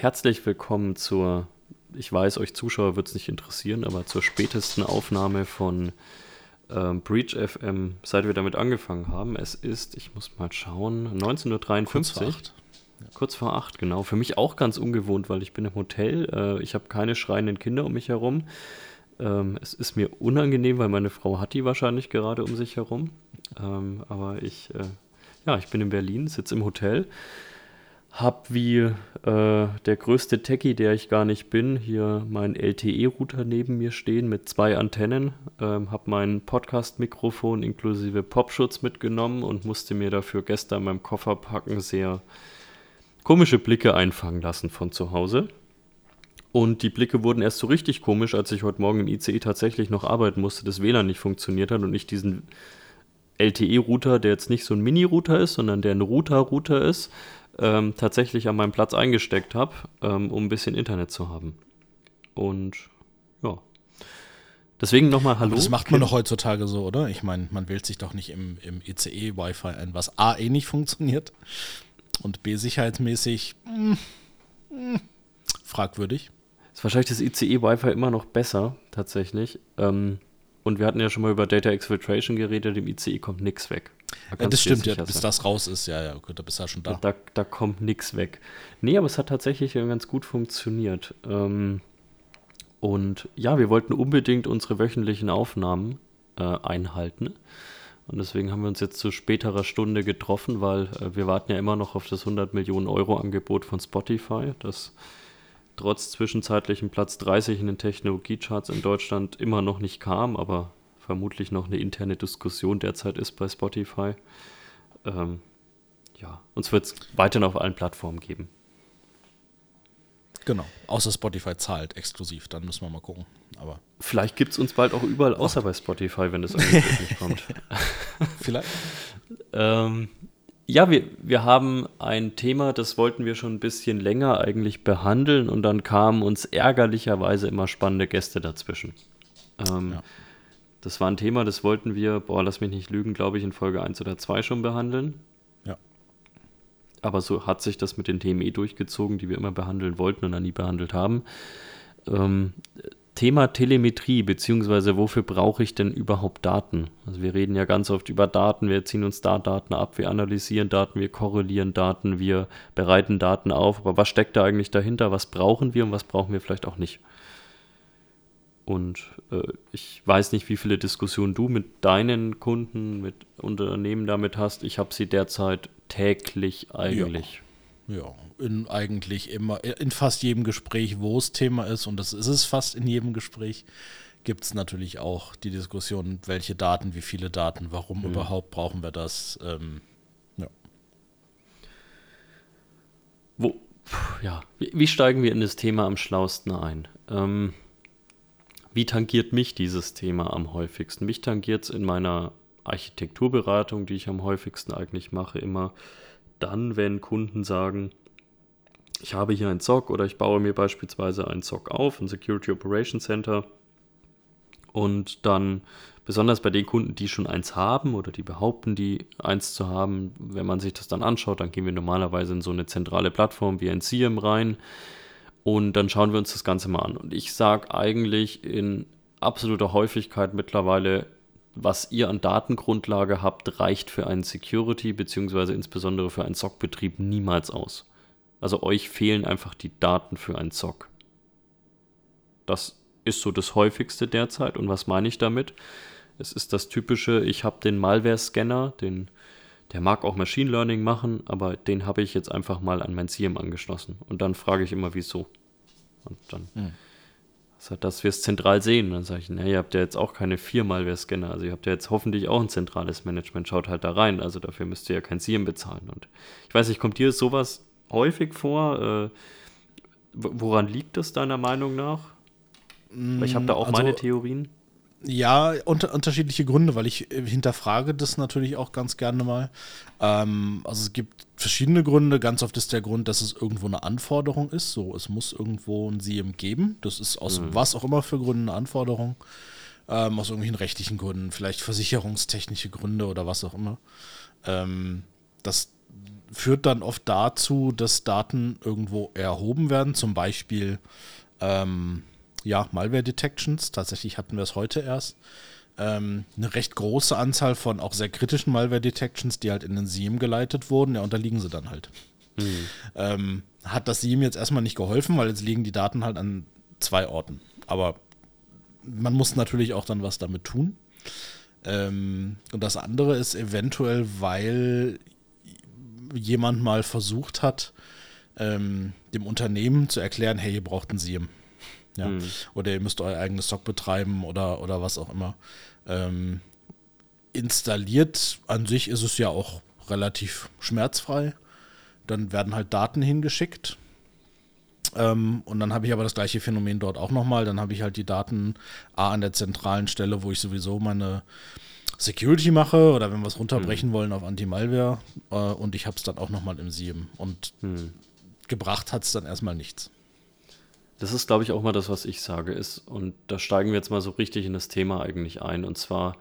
herzlich willkommen zur, ich weiß, euch Zuschauer wird es nicht interessieren, aber zur spätesten Aufnahme von ähm, Breach FM, seit wir damit angefangen haben. Es ist, ich muss mal schauen, 19.53 Kurz vor acht. Kurz vor acht, genau. Für mich auch ganz ungewohnt, weil ich bin im Hotel. Äh, ich habe keine schreienden Kinder um mich herum. Ähm, es ist mir unangenehm, weil meine Frau hat die wahrscheinlich gerade um sich herum. Ähm, aber ich, äh, ja, ich bin in Berlin, sitze im Hotel, habe wie äh, der größte Techie, der ich gar nicht bin, hier meinen LTE-Router neben mir stehen mit zwei Antennen, ähm, habe mein Podcast-Mikrofon inklusive Popschutz mitgenommen und musste mir dafür gestern beim Kofferpacken sehr komische Blicke einfangen lassen von zu Hause. Und die Blicke wurden erst so richtig komisch, als ich heute Morgen im ICE tatsächlich noch arbeiten musste, das WLAN nicht funktioniert hat und ich diesen LTE-Router, der jetzt nicht so ein Mini-Router ist, sondern der ein Router-Router ist, ähm, tatsächlich an meinem Platz eingesteckt habe, ähm, um ein bisschen Internet zu haben. Und ja. Deswegen nochmal Hallo. Aber das macht man doch heutzutage so, oder? Ich meine, man wählt sich doch nicht im, im ICE Wi-Fi ein, was A eh nicht funktioniert und B sicherheitsmäßig mh, hm, mh, fragwürdig. Ist wahrscheinlich das ICE Wi-Fi immer noch besser, tatsächlich. Ähm, und wir hatten ja schon mal über Data Exfiltration geredet, im ICE kommt nichts weg. Da das stimmt, ja, bis sein. das raus ist, ja, ja, gut, da bist du ja schon da. Da, da kommt nichts weg. Nee, aber es hat tatsächlich ganz gut funktioniert. Ähm, und ja, wir wollten unbedingt unsere wöchentlichen Aufnahmen äh, einhalten. Und deswegen haben wir uns jetzt zu späterer Stunde getroffen, weil äh, wir warten ja immer noch auf das 100 Millionen Euro Angebot von Spotify, das trotz zwischenzeitlichem Platz 30 in den Technologiecharts in Deutschland immer noch nicht kam, aber vermutlich noch eine interne Diskussion derzeit ist bei Spotify. Ähm, ja, uns wird es weiterhin auf allen Plattformen geben. Genau, außer Spotify zahlt exklusiv, dann müssen wir mal gucken. Aber Vielleicht gibt es uns bald auch überall, außer bei Spotify, wenn das Angebot nicht kommt. Vielleicht. ähm, ja, wir, wir haben ein Thema, das wollten wir schon ein bisschen länger eigentlich behandeln und dann kamen uns ärgerlicherweise immer spannende Gäste dazwischen. Ähm, ja. Das war ein Thema, das wollten wir, boah, lass mich nicht lügen, glaube ich, in Folge 1 oder 2 schon behandeln aber so hat sich das mit den Themen eh durchgezogen, die wir immer behandeln wollten und dann nie behandelt haben. Ähm, Thema Telemetrie, beziehungsweise wofür brauche ich denn überhaupt Daten? Also wir reden ja ganz oft über Daten, wir ziehen uns da Daten ab, wir analysieren Daten, wir korrelieren Daten, wir bereiten Daten auf, aber was steckt da eigentlich dahinter? Was brauchen wir und was brauchen wir vielleicht auch nicht? Und äh, ich weiß nicht, wie viele Diskussionen du mit deinen Kunden, mit Unternehmen damit hast. Ich habe sie derzeit täglich eigentlich. Ja, ja, in eigentlich immer, in fast jedem Gespräch, wo es Thema ist, und das ist es fast in jedem Gespräch, gibt es natürlich auch die Diskussion, welche Daten, wie viele Daten, warum mhm. überhaupt brauchen wir das. Ähm, ja. Wo, ja, wie, wie, steigen wir in das Thema am schlausten ein? Ähm, wie tangiert mich dieses Thema am häufigsten? Mich tangiert es in meiner Architekturberatung, die ich am häufigsten eigentlich mache, immer dann, wenn Kunden sagen, ich habe hier ein SOC oder ich baue mir beispielsweise ein SOC auf, ein Security Operation Center. Und dann, besonders bei den Kunden, die schon eins haben oder die behaupten, die eins zu haben, wenn man sich das dann anschaut, dann gehen wir normalerweise in so eine zentrale Plattform wie ein SIEM rein und dann schauen wir uns das Ganze mal an. Und ich sage eigentlich in absoluter Häufigkeit mittlerweile, was ihr an Datengrundlage habt, reicht für einen Security beziehungsweise insbesondere für einen SOC-Betrieb niemals aus. Also euch fehlen einfach die Daten für einen SOC. Das ist so das häufigste derzeit. Und was meine ich damit? Es ist das typische, ich habe den Malware-Scanner, den, der mag auch Machine Learning machen, aber den habe ich jetzt einfach mal an mein CM angeschlossen. Und dann frage ich immer, wieso. Und dann hm dass wir es zentral sehen. dann sage ich, naja, ihr habt ja jetzt auch keine vier Malware-Scanner, also ihr habt ja jetzt hoffentlich auch ein zentrales Management, schaut halt da rein, also dafür müsst ihr ja kein SIEM bezahlen. Und ich weiß nicht, kommt dir sowas häufig vor? Äh, woran liegt das deiner Meinung nach? Weil ich habe da auch also, meine Theorien. Ja, unter, unterschiedliche Gründe, weil ich äh, hinterfrage das natürlich auch ganz gerne mal. Ähm, also es gibt verschiedene Gründe. Ganz oft ist der Grund, dass es irgendwo eine Anforderung ist. So, es muss irgendwo ein SIEM geben. Das ist aus mhm. was auch immer für Gründen eine Anforderung. Ähm, aus irgendwelchen rechtlichen Gründen, vielleicht versicherungstechnische Gründe oder was auch immer. Ähm, das führt dann oft dazu, dass Daten irgendwo erhoben werden, zum Beispiel ähm, ja, Malware Detections. Tatsächlich hatten wir es heute erst. Ähm, eine recht große Anzahl von auch sehr kritischen Malware Detections, die halt in den SIEM geleitet wurden, ja, unterliegen sie dann halt. Mhm. Ähm, hat das SIEM jetzt erstmal nicht geholfen, weil jetzt liegen die Daten halt an zwei Orten. Aber man muss natürlich auch dann was damit tun. Ähm, und das andere ist eventuell, weil jemand mal versucht hat, ähm, dem Unternehmen zu erklären, hey, ihr braucht ein SIEM. Ja? Mhm. Oder ihr müsst euer eigenes Stock betreiben oder, oder was auch immer. Ähm, installiert an sich ist es ja auch relativ schmerzfrei. Dann werden halt Daten hingeschickt. Ähm, und dann habe ich aber das gleiche Phänomen dort auch nochmal. Dann habe ich halt die Daten A an der zentralen Stelle, wo ich sowieso meine Security mache oder wenn wir es runterbrechen hm. wollen auf Anti-Malware. Äh, und ich habe es dann auch nochmal im SIEM. Und hm. gebracht hat es dann erstmal nichts. Das ist, glaube ich, auch mal das, was ich sage, ist, und da steigen wir jetzt mal so richtig in das Thema eigentlich ein. Und zwar,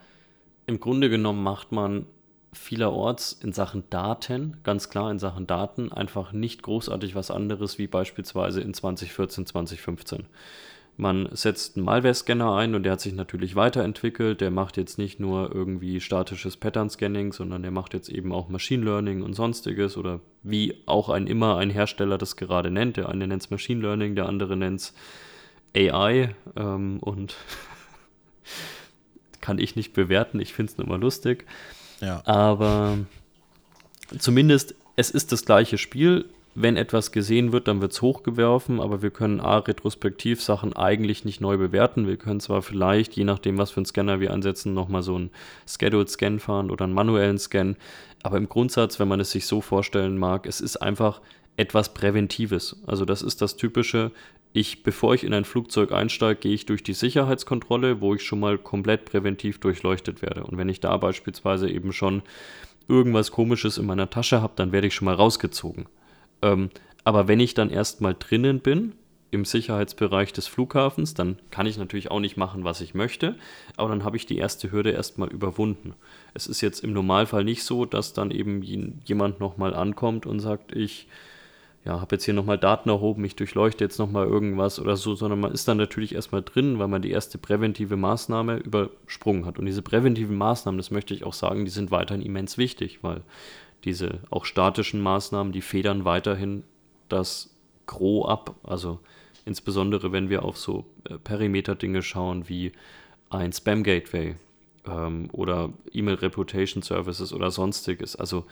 im Grunde genommen macht man vielerorts in Sachen Daten, ganz klar in Sachen Daten, einfach nicht großartig was anderes wie beispielsweise in 2014, 2015. Man setzt einen Malware-Scanner ein und der hat sich natürlich weiterentwickelt. Der macht jetzt nicht nur irgendwie statisches Pattern-Scanning, sondern der macht jetzt eben auch Machine Learning und sonstiges oder wie auch ein immer ein Hersteller das gerade nennt. Der eine nennt es Machine Learning, der andere nennt es AI ähm, und kann ich nicht bewerten. Ich finde es nur mal lustig. Ja. Aber zumindest es ist das gleiche Spiel wenn etwas gesehen wird, dann wird es hochgeworfen, aber wir können A, retrospektiv Sachen eigentlich nicht neu bewerten. Wir können zwar vielleicht, je nachdem, was für einen Scanner wir einsetzen, nochmal so einen Scheduled Scan fahren oder einen manuellen Scan, aber im Grundsatz, wenn man es sich so vorstellen mag, es ist einfach etwas Präventives. Also das ist das Typische, ich, bevor ich in ein Flugzeug einsteige, gehe ich durch die Sicherheitskontrolle, wo ich schon mal komplett präventiv durchleuchtet werde. Und wenn ich da beispielsweise eben schon irgendwas Komisches in meiner Tasche habe, dann werde ich schon mal rausgezogen. Ähm, aber wenn ich dann erstmal drinnen bin, im Sicherheitsbereich des Flughafens, dann kann ich natürlich auch nicht machen, was ich möchte, aber dann habe ich die erste Hürde erstmal überwunden. Es ist jetzt im Normalfall nicht so, dass dann eben jemand nochmal ankommt und sagt, ich ja, habe jetzt hier nochmal Daten erhoben, ich durchleuchte jetzt nochmal irgendwas oder so, sondern man ist dann natürlich erstmal drin, weil man die erste präventive Maßnahme übersprungen hat. Und diese präventiven Maßnahmen, das möchte ich auch sagen, die sind weiterhin immens wichtig, weil diese auch statischen Maßnahmen, die federn weiterhin das Gros ab. Also insbesondere wenn wir auf so äh, Perimeter-Dinge schauen wie ein Spam-Gateway ähm, oder E-Mail Reputation Services oder sonstiges. Also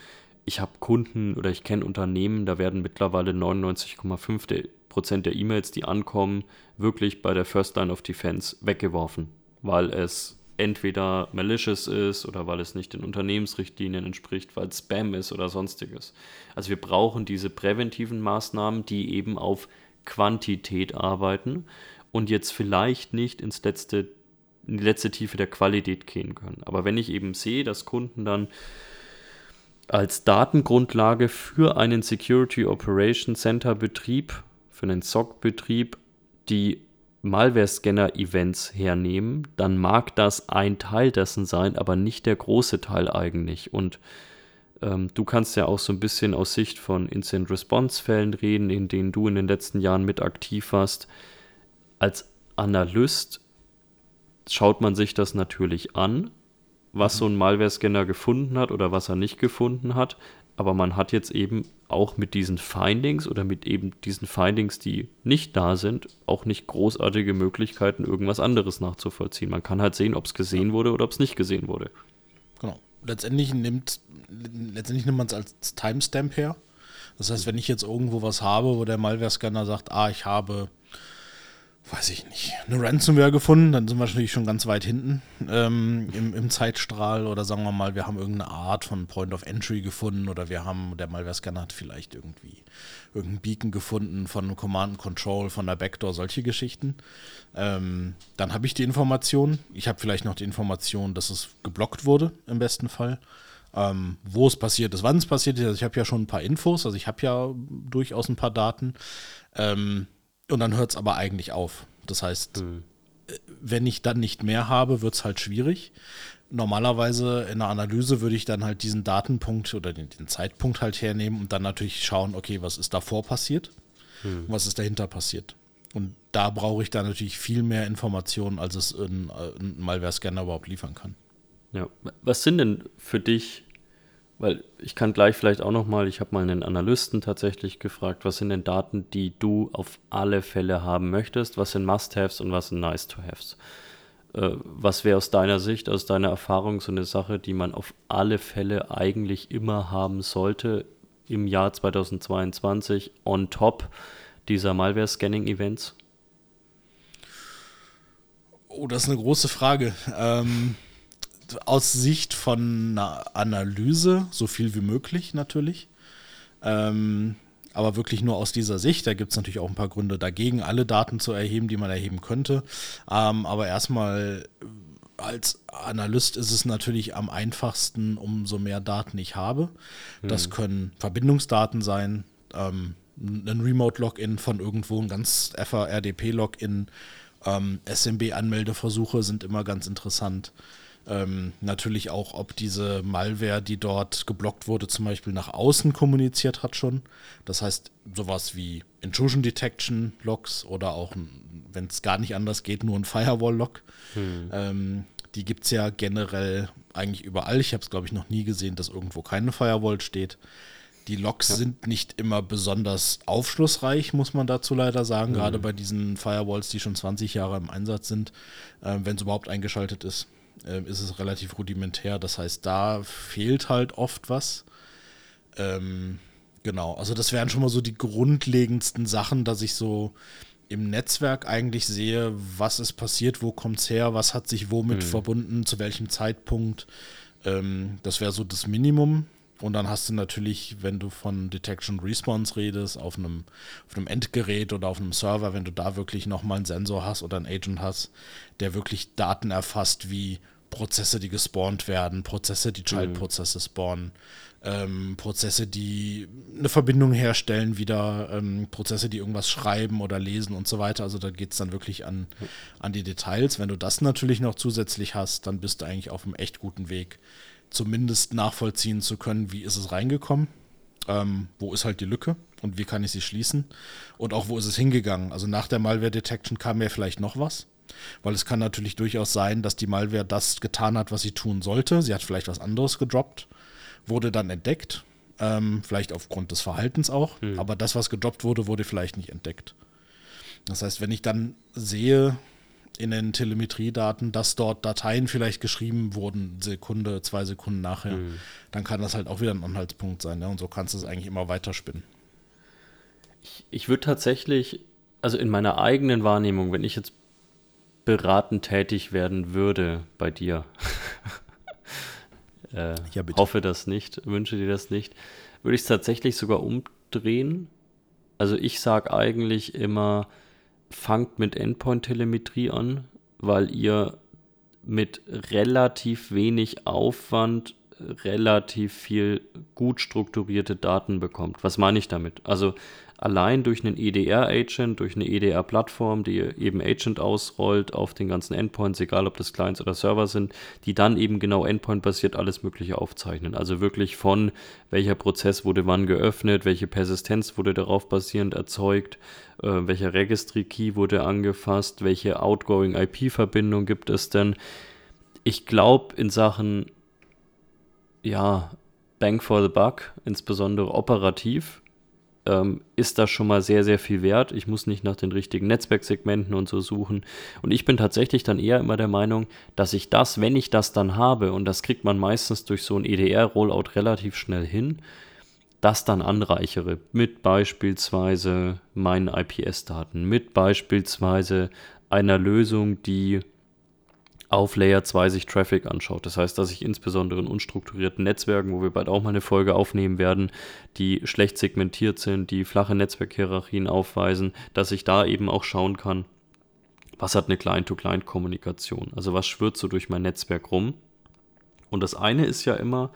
ich habe Kunden oder ich kenne Unternehmen, da werden mittlerweile 99,5 Prozent der E-Mails, die ankommen, wirklich bei der First Line of Defense weggeworfen, weil es entweder malicious ist oder weil es nicht den Unternehmensrichtlinien entspricht, weil es Spam ist oder sonstiges. Also wir brauchen diese präventiven Maßnahmen, die eben auf Quantität arbeiten und jetzt vielleicht nicht ins letzte, in die letzte Tiefe der Qualität gehen können. Aber wenn ich eben sehe, dass Kunden dann als Datengrundlage für einen Security Operation Center Betrieb, für einen SOC-Betrieb, die Malware-Scanner-Events hernehmen, dann mag das ein Teil dessen sein, aber nicht der große Teil eigentlich. Und ähm, du kannst ja auch so ein bisschen aus Sicht von Incident-Response-Fällen reden, in denen du in den letzten Jahren mit aktiv warst. Als Analyst schaut man sich das natürlich an, was so ein Malware-Scanner gefunden hat oder was er nicht gefunden hat aber man hat jetzt eben auch mit diesen Findings oder mit eben diesen Findings, die nicht da sind, auch nicht großartige Möglichkeiten, irgendwas anderes nachzuvollziehen. Man kann halt sehen, ob es gesehen wurde oder ob es nicht gesehen wurde. Genau. Letztendlich nimmt, letztendlich nimmt man es als Timestamp her. Das heißt, wenn ich jetzt irgendwo was habe, wo der Malware-Scanner sagt, ah, ich habe weiß ich nicht, eine Ransomware gefunden, dann sind wir natürlich schon ganz weit hinten ähm, im, im, Zeitstrahl oder sagen wir mal, wir haben irgendeine Art von Point of Entry gefunden oder wir haben, der Malware-Scanner hat vielleicht irgendwie irgendein Beacon gefunden von Command Control, von der Backdoor, solche Geschichten. Ähm, dann habe ich die Information. Ich habe vielleicht noch die Information, dass es geblockt wurde, im besten Fall. Ähm, wo es passiert ist, wann es passiert ist. Also ich habe ja schon ein paar Infos, also ich habe ja durchaus ein paar Daten. Ähm, und dann hört es aber eigentlich auf. Das heißt, mhm. wenn ich dann nicht mehr habe, wird es halt schwierig. Normalerweise in der Analyse würde ich dann halt diesen Datenpunkt oder den, den Zeitpunkt halt hernehmen und dann natürlich schauen, okay, was ist davor passiert, hm. was ist dahinter passiert. Und da brauche ich dann natürlich viel mehr Informationen, als es ein, ein Malware-Scanner überhaupt liefern kann. Ja, was sind denn für dich, weil ich kann gleich vielleicht auch nochmal, ich habe mal einen Analysten tatsächlich gefragt, was sind denn Daten, die du auf alle Fälle haben möchtest, was sind Must-Haves und was sind Nice-to-Haves? Äh, was wäre aus deiner Sicht, aus deiner Erfahrung so eine Sache, die man auf alle Fälle eigentlich immer haben sollte im Jahr 2022 on top? dieser Malware-Scanning-Events? Oh, das ist eine große Frage. Ähm, aus Sicht von einer Analyse, so viel wie möglich natürlich. Ähm, aber wirklich nur aus dieser Sicht. Da gibt es natürlich auch ein paar Gründe dagegen, alle Daten zu erheben, die man erheben könnte. Ähm, aber erstmal als Analyst ist es natürlich am einfachsten, umso mehr Daten ich habe. Das hm. können Verbindungsdaten sein, ähm, ein Remote-Login von irgendwo, ein ganz FRDP-Login. Ähm, SMB-Anmeldeversuche sind immer ganz interessant. Ähm, natürlich auch, ob diese Malware, die dort geblockt wurde, zum Beispiel nach außen kommuniziert hat schon. Das heißt, sowas wie Intrusion Detection Logs oder auch, wenn es gar nicht anders geht, nur ein Firewall-Log. Hm. Ähm, die gibt es ja generell eigentlich überall. Ich habe es, glaube ich, noch nie gesehen, dass irgendwo keine Firewall steht. Die Logs ja. sind nicht immer besonders aufschlussreich, muss man dazu leider sagen, mhm. gerade bei diesen Firewalls, die schon 20 Jahre im Einsatz sind, äh, wenn es überhaupt eingeschaltet ist, äh, ist es relativ rudimentär. Das heißt, da fehlt halt oft was. Ähm, genau, also das wären schon mal so die grundlegendsten Sachen, dass ich so im Netzwerk eigentlich sehe, was ist passiert, wo kommt es her, was hat sich womit mhm. verbunden, zu welchem Zeitpunkt. Ähm, das wäre so das Minimum. Und dann hast du natürlich, wenn du von Detection Response redest, auf einem, auf einem Endgerät oder auf einem Server, wenn du da wirklich nochmal einen Sensor hast oder einen Agent hast, der wirklich Daten erfasst, wie Prozesse, die gespawnt werden, Prozesse, die Child-Prozesse mhm. spawnen, ähm, Prozesse, die eine Verbindung herstellen, wieder ähm, Prozesse, die irgendwas schreiben oder lesen und so weiter. Also da geht es dann wirklich an, an die Details. Wenn du das natürlich noch zusätzlich hast, dann bist du eigentlich auf einem echt guten Weg, zumindest nachvollziehen zu können, wie ist es reingekommen, ähm, wo ist halt die Lücke und wie kann ich sie schließen und auch wo ist es hingegangen. Also nach der Malware Detection kam ja vielleicht noch was, weil es kann natürlich durchaus sein, dass die Malware das getan hat, was sie tun sollte. Sie hat vielleicht was anderes gedroppt, wurde dann entdeckt, ähm, vielleicht aufgrund des Verhaltens auch, mhm. aber das, was gedroppt wurde, wurde vielleicht nicht entdeckt. Das heißt, wenn ich dann sehe, in den Telemetriedaten, dass dort Dateien vielleicht geschrieben wurden, Sekunde, zwei Sekunden nachher, mhm. dann kann das halt auch wieder ein Anhaltspunkt sein. Ja? Und so kannst du es eigentlich immer weiterspinnen. Ich, ich würde tatsächlich, also in meiner eigenen Wahrnehmung, wenn ich jetzt beratend tätig werden würde bei dir, äh, ja, hoffe das nicht, wünsche dir das nicht, würde ich es tatsächlich sogar umdrehen. Also ich sage eigentlich immer, fangt mit Endpoint-Telemetrie an, weil ihr mit relativ wenig Aufwand relativ viel gut strukturierte Daten bekommt. Was meine ich damit? Also allein durch einen EDR-Agent, durch eine EDR-Plattform, die eben Agent ausrollt auf den ganzen Endpoints, egal ob das Clients oder Server sind, die dann eben genau Endpoint-basiert alles Mögliche aufzeichnen. Also wirklich von welcher Prozess wurde wann geöffnet, welche Persistenz wurde darauf basierend erzeugt, äh, welcher Registry-Key wurde angefasst, welche Outgoing IP-Verbindung gibt es denn. Ich glaube, in Sachen ja, Bang for the Buck, insbesondere operativ, ähm, ist das schon mal sehr, sehr viel wert. Ich muss nicht nach den richtigen Netzwerksegmenten und so suchen. Und ich bin tatsächlich dann eher immer der Meinung, dass ich das, wenn ich das dann habe, und das kriegt man meistens durch so ein EDR-Rollout relativ schnell hin, das dann anreichere mit beispielsweise meinen IPS-Daten, mit beispielsweise einer Lösung, die auf Layer 2 sich Traffic anschaut. Das heißt, dass ich insbesondere in unstrukturierten Netzwerken, wo wir bald auch mal eine Folge aufnehmen werden, die schlecht segmentiert sind, die flache Netzwerkhierarchien aufweisen, dass ich da eben auch schauen kann, was hat eine Client-to-Client-Kommunikation? Also was schwirrt so durch mein Netzwerk rum? Und das eine ist ja immer,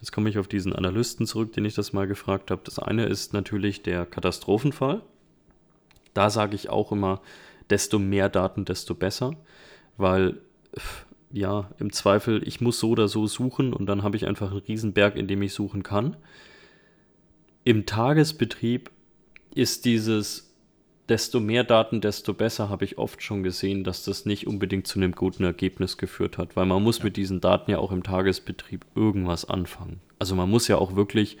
jetzt komme ich auf diesen Analysten zurück, den ich das mal gefragt habe. Das eine ist natürlich der Katastrophenfall. Da sage ich auch immer, desto mehr Daten, desto besser, weil ja, im Zweifel, ich muss so oder so suchen und dann habe ich einfach einen Riesenberg, in dem ich suchen kann. Im Tagesbetrieb ist dieses desto mehr Daten, desto besser habe ich oft schon gesehen, dass das nicht unbedingt zu einem guten Ergebnis geführt hat, weil man muss mit diesen Daten ja auch im Tagesbetrieb irgendwas anfangen. Also man muss ja auch wirklich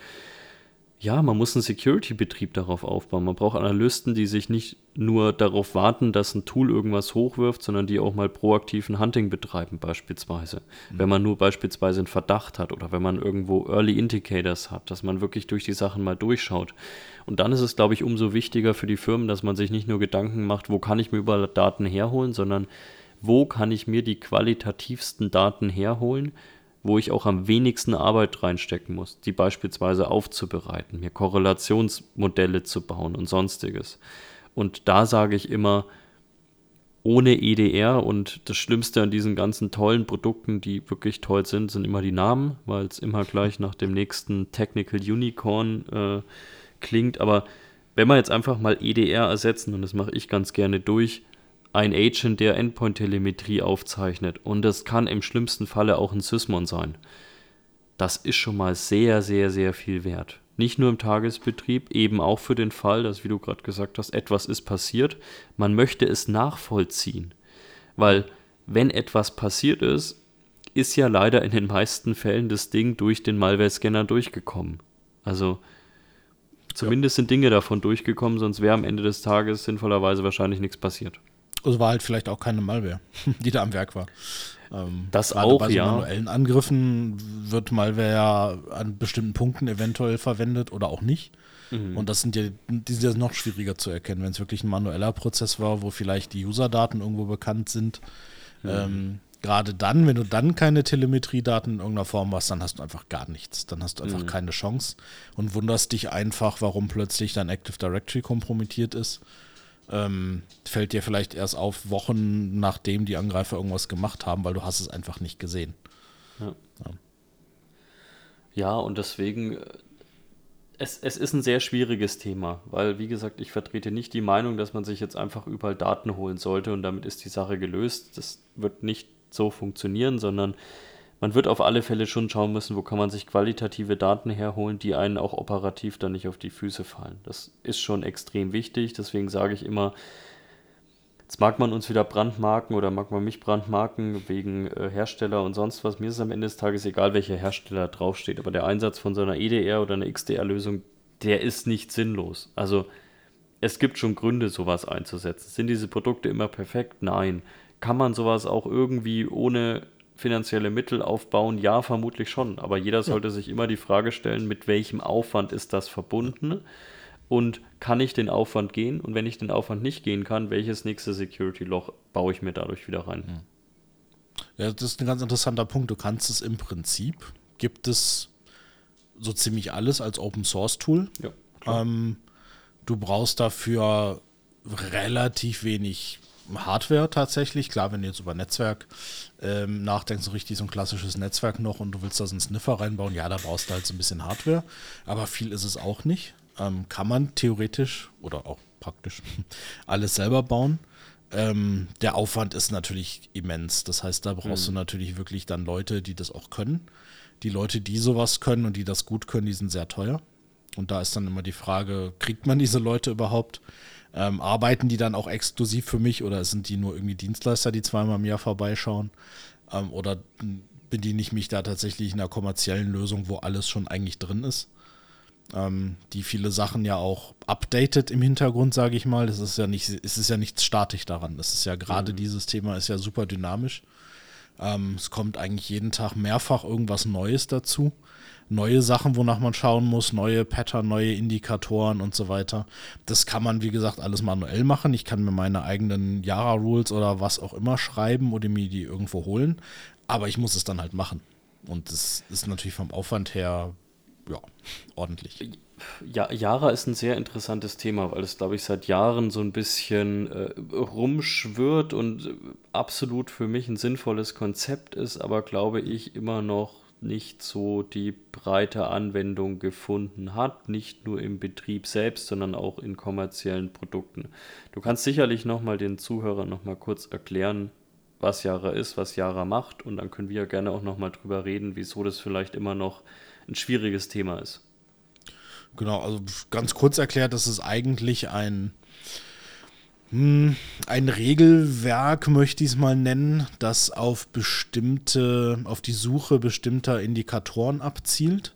ja, man muss einen Security-Betrieb darauf aufbauen. Man braucht Analysten, die sich nicht nur darauf warten, dass ein Tool irgendwas hochwirft, sondern die auch mal proaktiven Hunting betreiben, beispielsweise. Mhm. Wenn man nur beispielsweise einen Verdacht hat oder wenn man irgendwo Early Indicators hat, dass man wirklich durch die Sachen mal durchschaut. Und dann ist es, glaube ich, umso wichtiger für die Firmen, dass man sich nicht nur Gedanken macht, wo kann ich mir überall Daten herholen, sondern wo kann ich mir die qualitativsten Daten herholen wo ich auch am wenigsten Arbeit reinstecken muss, die beispielsweise aufzubereiten, mir Korrelationsmodelle zu bauen und sonstiges. Und da sage ich immer, ohne EDR und das Schlimmste an diesen ganzen tollen Produkten, die wirklich toll sind, sind immer die Namen, weil es immer gleich nach dem nächsten Technical Unicorn äh, klingt. Aber wenn wir jetzt einfach mal EDR ersetzen, und das mache ich ganz gerne durch, ein Agent, der Endpoint-Telemetrie aufzeichnet und das kann im schlimmsten Falle auch ein Sysmon sein. Das ist schon mal sehr, sehr, sehr viel wert. Nicht nur im Tagesbetrieb, eben auch für den Fall, dass, wie du gerade gesagt hast, etwas ist passiert. Man möchte es nachvollziehen. Weil, wenn etwas passiert ist, ist ja leider in den meisten Fällen das Ding durch den Malware-Scanner durchgekommen. Also, zumindest ja. sind Dinge davon durchgekommen, sonst wäre am Ende des Tages sinnvollerweise wahrscheinlich nichts passiert. Es war halt vielleicht auch keine Malware, die da am Werk war. Ähm, das auch, bei so ja. manuellen Angriffen wird Malware ja an bestimmten Punkten eventuell verwendet oder auch nicht. Mhm. Und das sind ja, die sind ja noch schwieriger zu erkennen, wenn es wirklich ein manueller Prozess war, wo vielleicht die User-Daten irgendwo bekannt sind. Mhm. Ähm, Gerade dann, wenn du dann keine Telemetriedaten in irgendeiner Form hast, dann hast du einfach gar nichts. Dann hast du einfach mhm. keine Chance und wunderst dich einfach, warum plötzlich dein Active Directory kompromittiert ist ähm, fällt dir vielleicht erst auf Wochen nachdem die Angreifer irgendwas gemacht haben, weil du hast es einfach nicht gesehen. Ja, ja. ja und deswegen, äh, es, es ist ein sehr schwieriges Thema, weil, wie gesagt, ich vertrete nicht die Meinung, dass man sich jetzt einfach überall Daten holen sollte und damit ist die Sache gelöst. Das wird nicht so funktionieren, sondern man wird auf alle Fälle schon schauen müssen, wo kann man sich qualitative Daten herholen, die einen auch operativ dann nicht auf die Füße fallen. Das ist schon extrem wichtig, deswegen sage ich immer, jetzt mag man uns wieder brandmarken oder mag man mich brandmarken wegen äh, Hersteller und sonst was. Mir ist am Ende des Tages egal, welcher Hersteller draufsteht, aber der Einsatz von so einer EDR oder einer XDR-Lösung, der ist nicht sinnlos. Also es gibt schon Gründe, sowas einzusetzen. Sind diese Produkte immer perfekt? Nein. Kann man sowas auch irgendwie ohne finanzielle Mittel aufbauen? Ja, vermutlich schon. Aber jeder sollte ja. sich immer die Frage stellen, mit welchem Aufwand ist das verbunden? Und kann ich den Aufwand gehen? Und wenn ich den Aufwand nicht gehen kann, welches nächste Security-Loch baue ich mir dadurch wieder rein? Ja, das ist ein ganz interessanter Punkt. Du kannst es im Prinzip, gibt es so ziemlich alles als Open Source Tool. Ja, ähm, du brauchst dafür relativ wenig Hardware tatsächlich. Klar, wenn du jetzt über Netzwerk ähm, nachdenkst, so richtig so ein klassisches Netzwerk noch und du willst da so einen Sniffer reinbauen, ja, da brauchst du halt so ein bisschen Hardware. Aber viel ist es auch nicht. Ähm, kann man theoretisch oder auch praktisch alles selber bauen. Ähm, der Aufwand ist natürlich immens. Das heißt, da brauchst mhm. du natürlich wirklich dann Leute, die das auch können. Die Leute, die sowas können und die das gut können, die sind sehr teuer. Und da ist dann immer die Frage, kriegt man diese Leute überhaupt? Ähm, arbeiten die dann auch exklusiv für mich oder sind die nur irgendwie Dienstleister, die zweimal im Jahr vorbeischauen? Ähm, oder bediene ich mich da tatsächlich in einer kommerziellen Lösung, wo alles schon eigentlich drin ist? Ähm, die viele Sachen ja auch updated im Hintergrund, sage ich mal. Das ist ja nicht, es ist ja nichts statisch daran. Das ist ja gerade mhm. dieses Thema ist ja super dynamisch. Ähm, es kommt eigentlich jeden Tag mehrfach irgendwas Neues dazu neue Sachen, wonach man schauen muss, neue Pattern, neue Indikatoren und so weiter. Das kann man, wie gesagt, alles manuell machen. Ich kann mir meine eigenen Yara-Rules oder was auch immer schreiben oder mir die irgendwo holen. Aber ich muss es dann halt machen. Und das ist natürlich vom Aufwand her, ja, ordentlich. Ja, Yara ist ein sehr interessantes Thema, weil es, glaube ich, seit Jahren so ein bisschen äh, rumschwirrt und absolut für mich ein sinnvolles Konzept ist, aber glaube ich immer noch nicht so die breite Anwendung gefunden hat, nicht nur im Betrieb selbst, sondern auch in kommerziellen Produkten. Du kannst sicherlich nochmal den Zuhörern nochmal kurz erklären, was Yara ist, was Yara macht und dann können wir gerne auch nochmal drüber reden, wieso das vielleicht immer noch ein schwieriges Thema ist. Genau, also ganz kurz erklärt, das ist eigentlich ein, ein Regelwerk, möchte ich es mal nennen, das auf bestimmte, auf die Suche bestimmter Indikatoren abzielt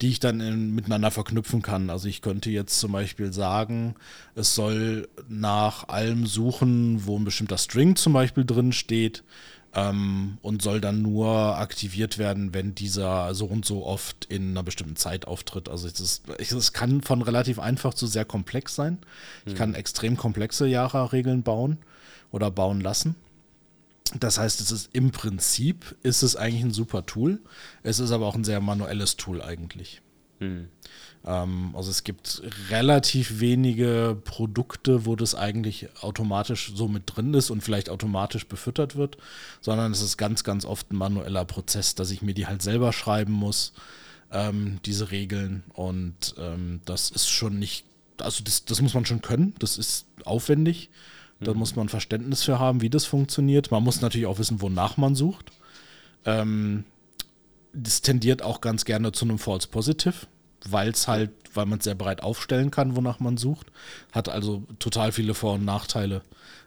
die ich dann in, miteinander verknüpfen kann. Also ich könnte jetzt zum Beispiel sagen, es soll nach allem suchen, wo ein bestimmter String zum Beispiel drin steht ähm, und soll dann nur aktiviert werden, wenn dieser so und so oft in einer bestimmten Zeit auftritt. Also es, ist, es kann von relativ einfach zu sehr komplex sein. Ich kann mhm. extrem komplexe Jara-Regeln bauen oder bauen lassen. Das heißt, es ist im Prinzip ist es eigentlich ein super Tool. Es ist aber auch ein sehr manuelles Tool eigentlich. Mhm. Ähm, also es gibt relativ wenige Produkte, wo das eigentlich automatisch so mit drin ist und vielleicht automatisch befüttert wird, sondern es ist ganz, ganz oft ein manueller Prozess, dass ich mir die halt selber schreiben muss, ähm, diese Regeln. Und ähm, das ist schon nicht, also das, das muss man schon können, das ist aufwendig. Da mhm. muss man Verständnis für haben, wie das funktioniert. Man muss natürlich auch wissen, wonach man sucht. Ähm, das tendiert auch ganz gerne zu einem False Positive, weil es halt, weil man es sehr breit aufstellen kann, wonach man sucht. Hat also total viele Vor- und Nachteile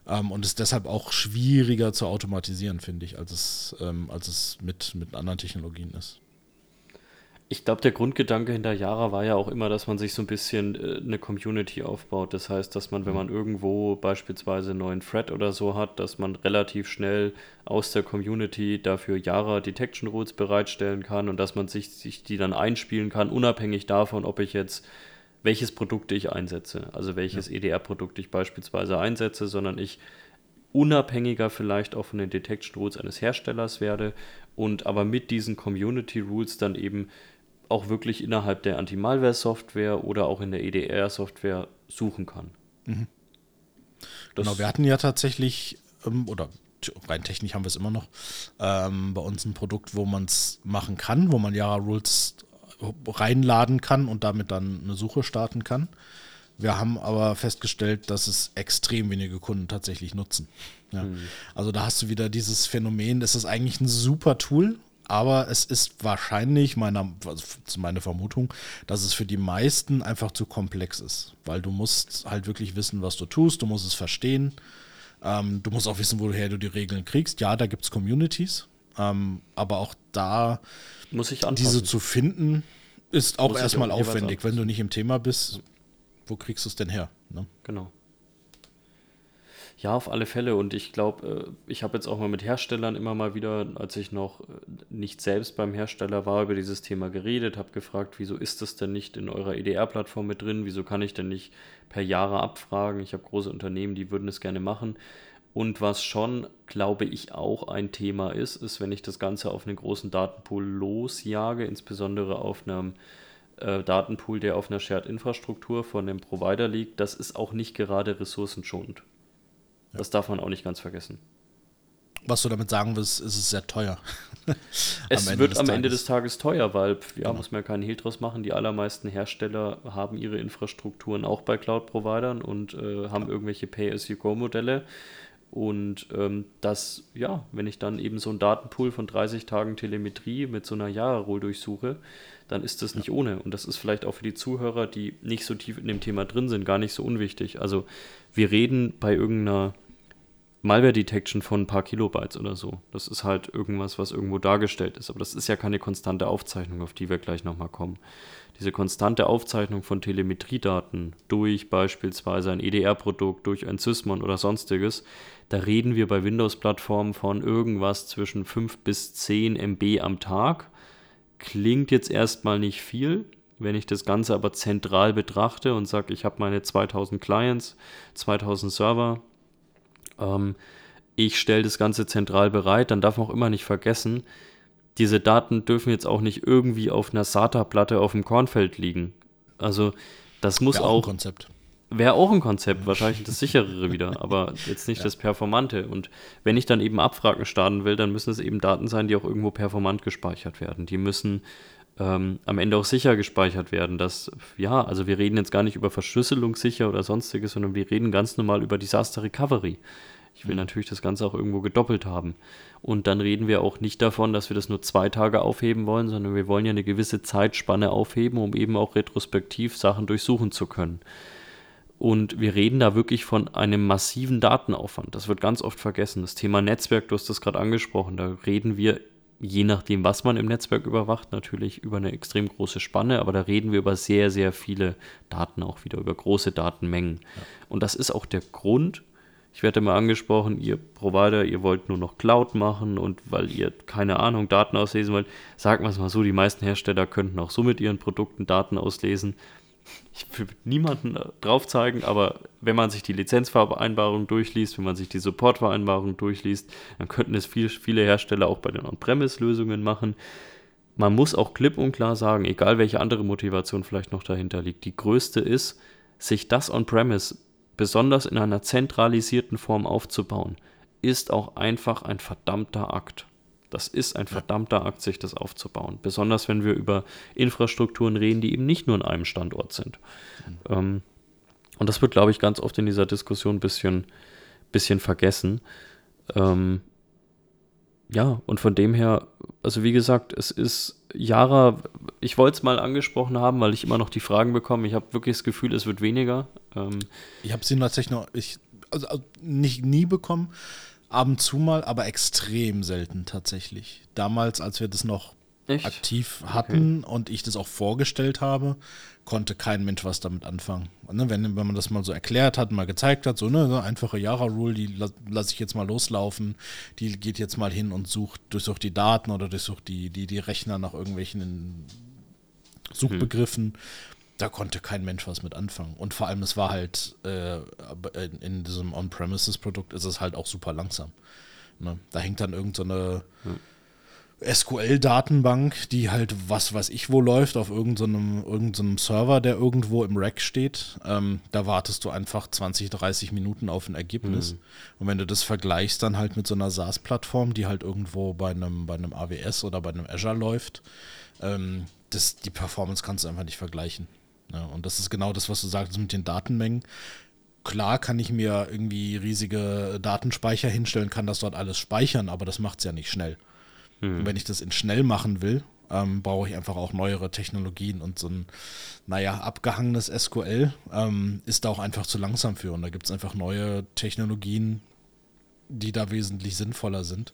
ähm, und ist deshalb auch schwieriger zu automatisieren, finde ich, als es, ähm, als es mit, mit anderen Technologien ist. Ich glaube, der Grundgedanke hinter Yara war ja auch immer, dass man sich so ein bisschen äh, eine Community aufbaut. Das heißt, dass man, wenn mhm. man irgendwo beispielsweise einen neuen Thread oder so hat, dass man relativ schnell aus der Community dafür Yara Detection Rules bereitstellen kann und dass man sich, sich die dann einspielen kann, unabhängig davon, ob ich jetzt welches Produkt ich einsetze, also welches ja. EDR-Produkt ich beispielsweise einsetze, sondern ich unabhängiger vielleicht auch von den Detection Rules eines Herstellers werde und aber mit diesen Community Rules dann eben auch wirklich innerhalb der Anti-Malware-Software oder auch in der EDR-Software suchen kann. Mhm. Genau, wir hatten ja tatsächlich, ähm, oder rein technisch haben wir es immer noch, ähm, bei uns ein Produkt, wo man es machen kann, wo man Java Rules reinladen kann und damit dann eine Suche starten kann. Wir haben aber festgestellt, dass es extrem wenige Kunden tatsächlich nutzen. Ja. Mhm. Also da hast du wieder dieses Phänomen, das ist eigentlich ein super Tool, aber es ist wahrscheinlich, meiner, also meine Vermutung, dass es für die meisten einfach zu komplex ist, weil du musst halt wirklich wissen, was du tust, du musst es verstehen, ähm, du musst auch wissen, woher du die Regeln kriegst. Ja, da gibt es Communities, ähm, aber auch da muss ich diese zu finden, ist auch muss erstmal aufwendig, wenn du nicht im Thema bist. Wo kriegst du es denn her? Ne? Genau. Ja, auf alle Fälle. Und ich glaube, äh, ich habe jetzt auch mal mit Herstellern immer mal wieder, als ich noch äh, nicht selbst beim Hersteller war, über dieses Thema geredet, habe gefragt, wieso ist das denn nicht in eurer EDR-Plattform mit drin? Wieso kann ich denn nicht per Jahre abfragen? Ich habe große Unternehmen, die würden es gerne machen. Und was schon, glaube ich, auch ein Thema ist, ist, wenn ich das Ganze auf einen großen Datenpool losjage, insbesondere auf einem äh, Datenpool, der auf einer Shared-Infrastruktur von dem Provider liegt, das ist auch nicht gerade ressourcenschonend. Das darf man auch nicht ganz vergessen. Was du damit sagen willst, ist es sehr teuer. es wird am Tages. Ende des Tages teuer, weil, ja, genau. muss man ja keinen Hehl draus machen. Die allermeisten Hersteller haben ihre Infrastrukturen auch bei Cloud-Providern und äh, haben ja. irgendwelche Pay-as-you-go-Modelle. Und ähm, das, ja, wenn ich dann eben so einen Datenpool von 30 Tagen Telemetrie mit so einer Jahre-Roll durchsuche, dann ist das nicht ohne. Und das ist vielleicht auch für die Zuhörer, die nicht so tief in dem Thema drin sind, gar nicht so unwichtig. Also wir reden bei irgendeiner Malware Detection von ein paar Kilobytes oder so. Das ist halt irgendwas, was irgendwo dargestellt ist. Aber das ist ja keine konstante Aufzeichnung, auf die wir gleich nochmal kommen. Diese konstante Aufzeichnung von Telemetriedaten durch beispielsweise ein EDR-Produkt, durch ein Sysmon oder sonstiges, da reden wir bei Windows-Plattformen von irgendwas zwischen 5 bis 10 MB am Tag. Klingt jetzt erstmal nicht viel. Wenn ich das Ganze aber zentral betrachte und sage, ich habe meine 2000 Clients, 2000 Server, ähm, ich stelle das Ganze zentral bereit, dann darf man auch immer nicht vergessen, diese Daten dürfen jetzt auch nicht irgendwie auf einer SATA-Platte auf dem Kornfeld liegen. Also das muss auch, auch Konzept. Wäre auch ein Konzept, wahrscheinlich das sicherere wieder, aber jetzt nicht ja. das Performante. Und wenn ich dann eben Abfragen starten will, dann müssen es eben Daten sein, die auch irgendwo performant gespeichert werden. Die müssen ähm, am Ende auch sicher gespeichert werden. Dass, ja, also wir reden jetzt gar nicht über Verschlüsselung sicher oder sonstiges, sondern wir reden ganz normal über Disaster Recovery. Ich will mhm. natürlich das Ganze auch irgendwo gedoppelt haben. Und dann reden wir auch nicht davon, dass wir das nur zwei Tage aufheben wollen, sondern wir wollen ja eine gewisse Zeitspanne aufheben, um eben auch retrospektiv Sachen durchsuchen zu können. Und wir reden da wirklich von einem massiven Datenaufwand. Das wird ganz oft vergessen. Das Thema Netzwerk, du hast das gerade angesprochen, da reden wir, je nachdem, was man im Netzwerk überwacht, natürlich über eine extrem große Spanne, aber da reden wir über sehr, sehr viele Daten auch wieder, über große Datenmengen. Ja. Und das ist auch der Grund, ich werde immer angesprochen, ihr Provider, ihr wollt nur noch Cloud machen und weil ihr, keine Ahnung, Daten auslesen wollt, sagen wir es mal so, die meisten Hersteller könnten auch so mit ihren Produkten Daten auslesen ich will niemanden äh, drauf zeigen, aber wenn man sich die Lizenzvereinbarung durchliest, wenn man sich die Supportvereinbarung durchliest, dann könnten es viel, viele Hersteller auch bei den On-Premise-Lösungen machen. Man muss auch klipp und klar sagen, egal welche andere Motivation vielleicht noch dahinter liegt, die größte ist, sich das On-Premise besonders in einer zentralisierten Form aufzubauen, ist auch einfach ein verdammter Akt. Das ist ein verdammter Akt, sich das aufzubauen. Besonders wenn wir über Infrastrukturen reden, die eben nicht nur an einem Standort sind. Mhm. Ähm, und das wird, glaube ich, ganz oft in dieser Diskussion ein bisschen, bisschen vergessen. Ähm, ja, und von dem her, also wie gesagt, es ist Jara, ich wollte es mal angesprochen haben, weil ich immer noch die Fragen bekomme. Ich habe wirklich das Gefühl, es wird weniger. Ähm, ich habe sie tatsächlich noch, ich, also, also nicht nie bekommen. Ab und zu mal, aber extrem selten tatsächlich. Damals, als wir das noch Echt? aktiv hatten okay. und ich das auch vorgestellt habe, konnte kein Mensch was damit anfangen. Ne, wenn, wenn man das mal so erklärt hat, mal gezeigt hat, so eine einfache Yara-Rule, die la lasse ich jetzt mal loslaufen, die geht jetzt mal hin und sucht, durchsucht die Daten oder durchsucht die, die, die Rechner nach irgendwelchen Suchbegriffen. Hm da konnte kein Mensch was mit anfangen. Und vor allem, es war halt äh, in, diesem On-Premises-Produkt ist es halt auch super langsam. Ne? Da hängt dann irgendeine so hm. SQL-Datenbank, die halt was weiß ich wo läuft, auf irgendeinem so irgendeinem Server, der irgendwo im Rack steht. Ähm, da wartest du einfach 20, 30 Minuten auf ein Ergebnis. Mhm. Und wenn du das vergleichst dann halt mit so einer SaaS-Plattform, die halt irgendwo bei einem, bei einem AWS oder bei einem Azure läuft, ähm, das, die Performance kannst du einfach nicht vergleichen. Ja, und das ist genau das, was du sagst mit den Datenmengen. Klar kann ich mir irgendwie riesige Datenspeicher hinstellen, kann das dort alles speichern, aber das macht es ja nicht schnell. Mhm. Und wenn ich das in schnell machen will, ähm, brauche ich einfach auch neuere Technologien und so ein, naja, abgehangenes SQL ähm, ist da auch einfach zu langsam für. Und da gibt es einfach neue Technologien, die da wesentlich sinnvoller sind.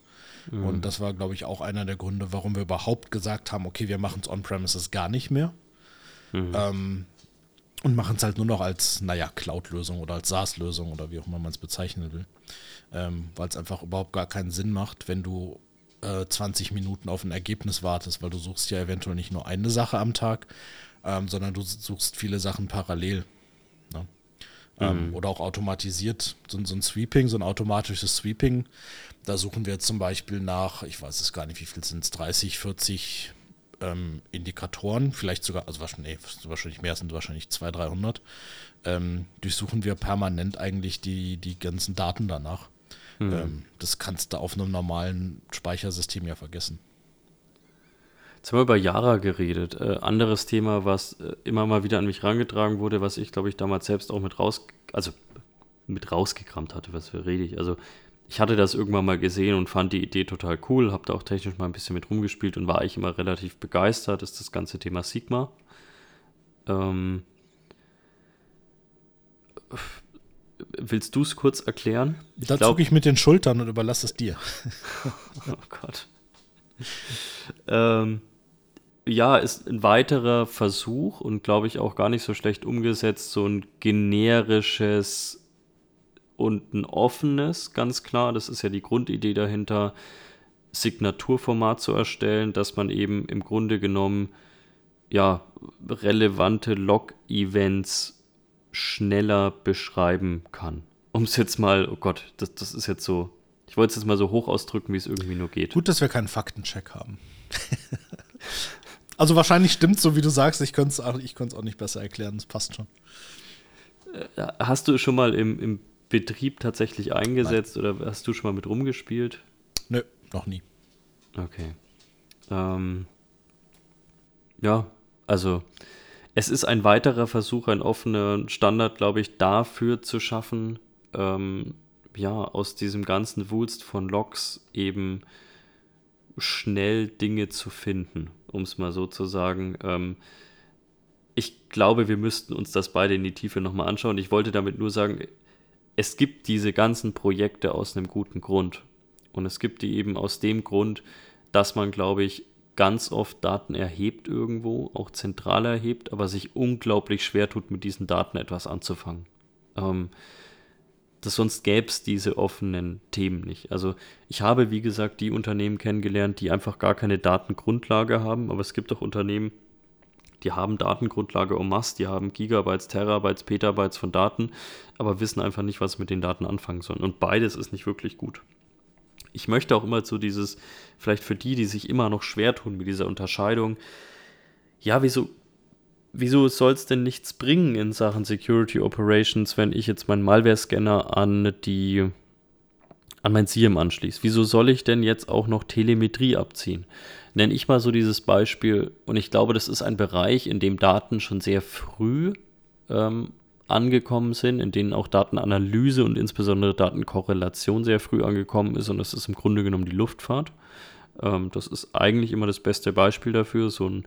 Mhm. Und das war, glaube ich, auch einer der Gründe, warum wir überhaupt gesagt haben, okay, wir machen es on-premises gar nicht mehr. Mhm. Ähm, und machen es halt nur noch als, naja, Cloud-Lösung oder als SaaS-Lösung oder wie auch immer man es bezeichnen will. Ähm, Weil es einfach überhaupt gar keinen Sinn macht, wenn du äh, 20 Minuten auf ein Ergebnis wartest, weil du suchst ja eventuell nicht nur eine Sache am Tag, ähm, sondern du suchst viele Sachen parallel. Ne? Ähm, mhm. oder auch automatisiert, so, so, ein Sweeping, so ein automatisches Sweeping. Da suchen wir zum Beispiel nach, ich weiß es gar nicht, wie viel sind es, 30, 40 ähm, Indikatoren, vielleicht sogar, also wahrscheinlich, nee, wahrscheinlich mehr, sind wahrscheinlich 200, 300, ähm, durchsuchen wir permanent eigentlich die, die ganzen Daten danach. Mhm. Ähm, das kannst du auf einem normalen Speichersystem ja vergessen. Jetzt haben wir über Yara geredet. Äh, anderes Thema, was äh, immer mal wieder an mich herangetragen wurde, was ich, glaube ich, damals selbst auch mit raus, also mit rausgekramt hatte, was für rede ich. Also ich hatte das irgendwann mal gesehen und fand die Idee total cool, habe da auch technisch mal ein bisschen mit rumgespielt und war eigentlich immer relativ begeistert, ist das ganze Thema Sigma. Ähm, willst du es kurz erklären? Ich da zucke ich mit den Schultern und überlasse es dir. oh Gott. ähm, ja, ist ein weiterer Versuch und glaube ich auch gar nicht so schlecht umgesetzt, so ein generisches und ein offenes, ganz klar. Das ist ja die Grundidee dahinter, Signaturformat zu erstellen, dass man eben im Grunde genommen ja relevante Log-Events schneller beschreiben kann. Um es jetzt mal, oh Gott, das, das ist jetzt so, ich wollte es jetzt mal so hoch ausdrücken, wie es irgendwie nur geht. Gut, dass wir keinen Faktencheck haben. also wahrscheinlich stimmt so, wie du sagst, ich könnte es auch, auch nicht besser erklären, das passt schon. Äh, hast du schon mal im, im Betrieb tatsächlich eingesetzt Nein. oder hast du schon mal mit rumgespielt? Nö, noch nie. Okay. Ähm, ja, also es ist ein weiterer Versuch, einen offenen Standard, glaube ich, dafür zu schaffen, ähm, ja, aus diesem ganzen Wulst von Logs eben schnell Dinge zu finden, um es mal so zu sagen. Ähm, ich glaube, wir müssten uns das beide in die Tiefe nochmal anschauen. Ich wollte damit nur sagen, es gibt diese ganzen Projekte aus einem guten Grund. Und es gibt die eben aus dem Grund, dass man, glaube ich, ganz oft Daten erhebt irgendwo, auch zentral erhebt, aber sich unglaublich schwer tut, mit diesen Daten etwas anzufangen. Ähm, das sonst gäbe es diese offenen Themen nicht. Also ich habe, wie gesagt, die Unternehmen kennengelernt, die einfach gar keine Datengrundlage haben, aber es gibt auch Unternehmen, die haben Datengrundlage en masse, die haben Gigabytes, Terabytes, Petabytes von Daten, aber wissen einfach nicht, was mit den Daten anfangen sollen. Und beides ist nicht wirklich gut. Ich möchte auch immer so dieses, vielleicht für die, die sich immer noch schwer tun mit dieser Unterscheidung, ja, wieso wieso soll es denn nichts bringen in Sachen Security Operations, wenn ich jetzt meinen Malware-Scanner an die an mein SIEM anschließe? Wieso soll ich denn jetzt auch noch Telemetrie abziehen? Nenne ich mal so dieses Beispiel, und ich glaube, das ist ein Bereich, in dem Daten schon sehr früh ähm, angekommen sind, in denen auch Datenanalyse und insbesondere Datenkorrelation sehr früh angekommen ist, und das ist im Grunde genommen die Luftfahrt. Ähm, das ist eigentlich immer das beste Beispiel dafür. So ein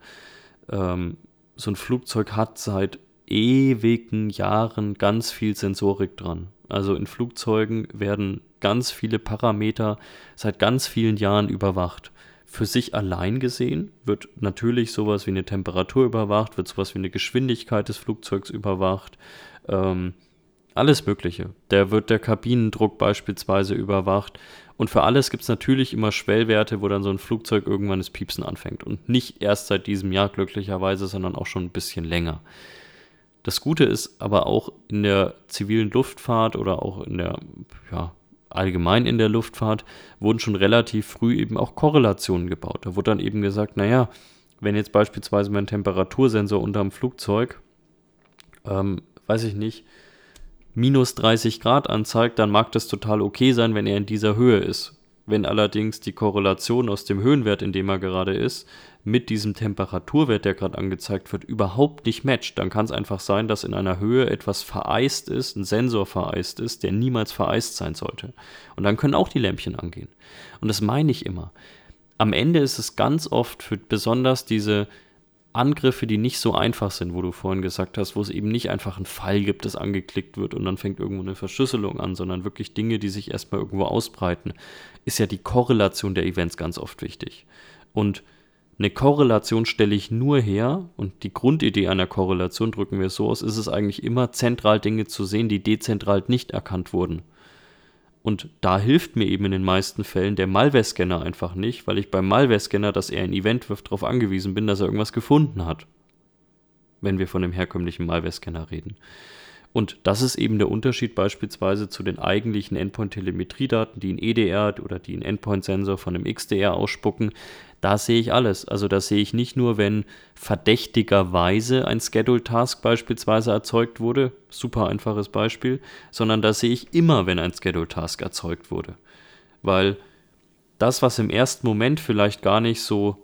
ähm, so ein Flugzeug hat seit ewigen Jahren ganz viel Sensorik dran. Also in Flugzeugen werden ganz viele Parameter seit ganz vielen Jahren überwacht. Für sich allein gesehen wird natürlich sowas wie eine Temperatur überwacht, wird sowas wie eine Geschwindigkeit des Flugzeugs überwacht, ähm, alles Mögliche. Da wird der Kabinendruck beispielsweise überwacht. Und für alles gibt es natürlich immer Schwellwerte, wo dann so ein Flugzeug irgendwann das Piepsen anfängt. Und nicht erst seit diesem Jahr glücklicherweise, sondern auch schon ein bisschen länger. Das Gute ist aber auch in der zivilen Luftfahrt oder auch in der, ja, allgemein in der Luftfahrt wurden schon relativ früh eben auch Korrelationen gebaut. Da wurde dann eben gesagt, naja, wenn jetzt beispielsweise mein Temperatursensor unterm Flugzeug, ähm, weiß ich nicht, minus 30 Grad anzeigt, dann mag das total okay sein, wenn er in dieser Höhe ist. Wenn allerdings die Korrelation aus dem Höhenwert, in dem er gerade ist, mit diesem Temperaturwert, der gerade angezeigt wird, überhaupt nicht matcht, dann kann es einfach sein, dass in einer Höhe etwas vereist ist, ein Sensor vereist ist, der niemals vereist sein sollte. Und dann können auch die Lämpchen angehen. Und das meine ich immer. Am Ende ist es ganz oft für besonders diese Angriffe, die nicht so einfach sind, wo du vorhin gesagt hast, wo es eben nicht einfach einen Fall gibt, das angeklickt wird und dann fängt irgendwo eine Verschlüsselung an, sondern wirklich Dinge, die sich erstmal irgendwo ausbreiten, ist ja die Korrelation der Events ganz oft wichtig. Und eine Korrelation stelle ich nur her und die Grundidee einer Korrelation drücken wir so aus, ist es eigentlich immer zentral Dinge zu sehen, die dezentral nicht erkannt wurden. Und da hilft mir eben in den meisten Fällen der Malware-Scanner einfach nicht, weil ich beim Malware-Scanner, dass er ein Event wirft, darauf angewiesen bin, dass er irgendwas gefunden hat. Wenn wir von dem herkömmlichen Malware-Scanner reden. Und das ist eben der Unterschied beispielsweise zu den eigentlichen Endpoint-Telemetriedaten, die ein EDR oder die ein Endpoint-Sensor von einem XDR ausspucken. Da sehe ich alles. Also da sehe ich nicht nur, wenn verdächtigerweise ein Schedule Task beispielsweise erzeugt wurde, super einfaches Beispiel, sondern da sehe ich immer, wenn ein Schedule Task erzeugt wurde. Weil das, was im ersten Moment vielleicht gar nicht so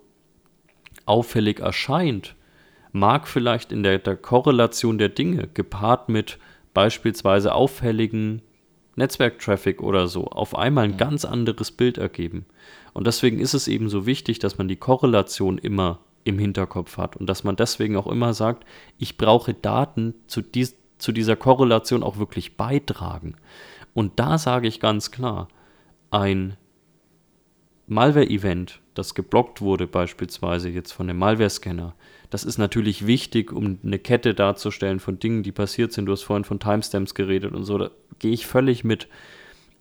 auffällig erscheint, mag vielleicht in der, der Korrelation der Dinge, gepaart mit beispielsweise auffälligen Netzwerktraffic oder so, auf einmal ein ganz anderes Bild ergeben. Und deswegen ist es eben so wichtig, dass man die Korrelation immer im Hinterkopf hat und dass man deswegen auch immer sagt, ich brauche Daten zu, dies, zu dieser Korrelation auch wirklich beitragen. Und da sage ich ganz klar, ein Malware-Event, das geblockt wurde, beispielsweise jetzt von dem Malware-Scanner, das ist natürlich wichtig, um eine Kette darzustellen von Dingen, die passiert sind. Du hast vorhin von Timestamps geredet und so, da gehe ich völlig mit.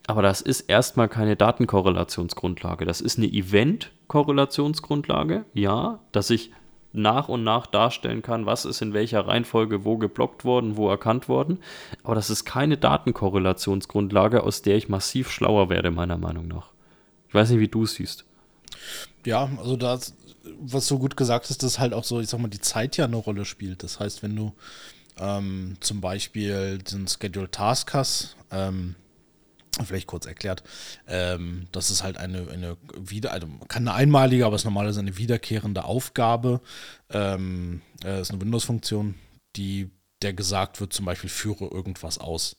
Aber das ist erstmal keine Datenkorrelationsgrundlage. Das ist eine Event-Korrelationsgrundlage, ja, dass ich nach und nach darstellen kann, was ist in welcher Reihenfolge wo geblockt worden, wo erkannt worden. Aber das ist keine Datenkorrelationsgrundlage, aus der ich massiv schlauer werde, meiner Meinung nach. Ich weiß nicht, wie du es siehst. Ja, also das, was so gut gesagt ist, dass halt auch so, ich sag mal, die Zeit ja eine Rolle spielt. Das heißt, wenn du Ähm, zum Beispiel den Schedule Taskers. Ähm, vielleicht kurz erklärt. Ähm, das ist halt eine, eine wieder, also kann eine einmalige, aber es ist normalerweise eine wiederkehrende Aufgabe. Ähm, äh, ist eine Windows-Funktion, die der gesagt wird, zum Beispiel führe irgendwas aus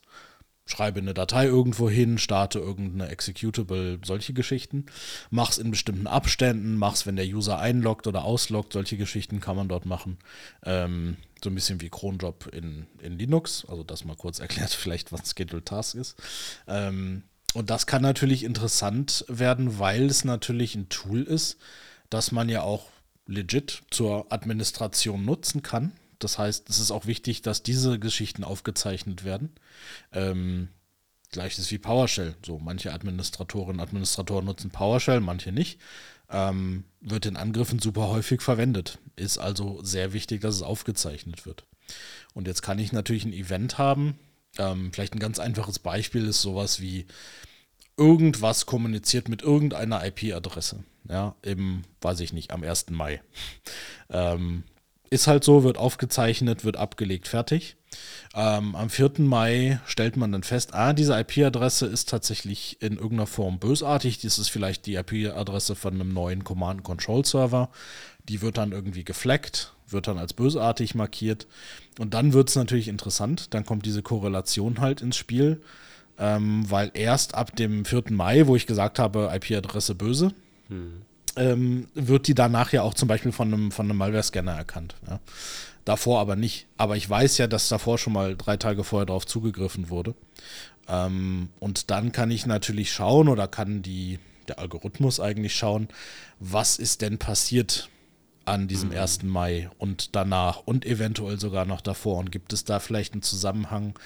schreibe eine Datei irgendwo hin, starte irgendeine Executable, solche Geschichten. Mach's in bestimmten Abständen, mach's, wenn der User einloggt oder ausloggt, solche Geschichten kann man dort machen. Ähm, so ein bisschen wie Cronjob in, in Linux, also das mal kurz erklärt, vielleicht was Schedule Task ist. Ähm, und das kann natürlich interessant werden, weil es natürlich ein Tool ist, das man ja auch legit zur Administration nutzen kann. Das heißt, es ist auch wichtig, dass diese Geschichten aufgezeichnet werden. Ähm, Gleiches wie PowerShell. So, manche Administratorinnen und Administratoren nutzen PowerShell, manche nicht. Ähm, wird in Angriffen super häufig verwendet. Ist also sehr wichtig, dass es aufgezeichnet wird. Und jetzt kann ich natürlich ein Event haben. Ähm, vielleicht ein ganz einfaches Beispiel ist sowas wie irgendwas kommuniziert mit irgendeiner IP-Adresse. Ja, im, weiß ich nicht, am 1. Mai. ähm, ist halt so, wird aufgezeichnet, wird abgelegt, fertig. Ähm, am 4. Mai stellt man dann fest, ah, diese IP-Adresse ist tatsächlich in irgendeiner Form bösartig. Das ist vielleicht die IP-Adresse von einem neuen Command-Control-Server. Die wird dann irgendwie gefleckt, wird dann als bösartig markiert. Und dann wird es natürlich interessant. Dann kommt diese Korrelation halt ins Spiel, ähm, weil erst ab dem 4. Mai, wo ich gesagt habe, IP-Adresse böse, hm ähm, wird die danach ja auch zum Beispiel von einem, von einem Malware-Scanner erkannt. Ja. Davor aber nicht. Aber ich weiß ja, dass davor schon mal drei Tage vorher darauf zugegriffen wurde. Ähm, und dann kann ich natürlich schauen oder kann die, der Algorithmus eigentlich schauen, was ist denn passiert an diesem mhm. 1. Mai und danach und eventuell sogar noch davor. Und gibt es da vielleicht einen Zusammenhang,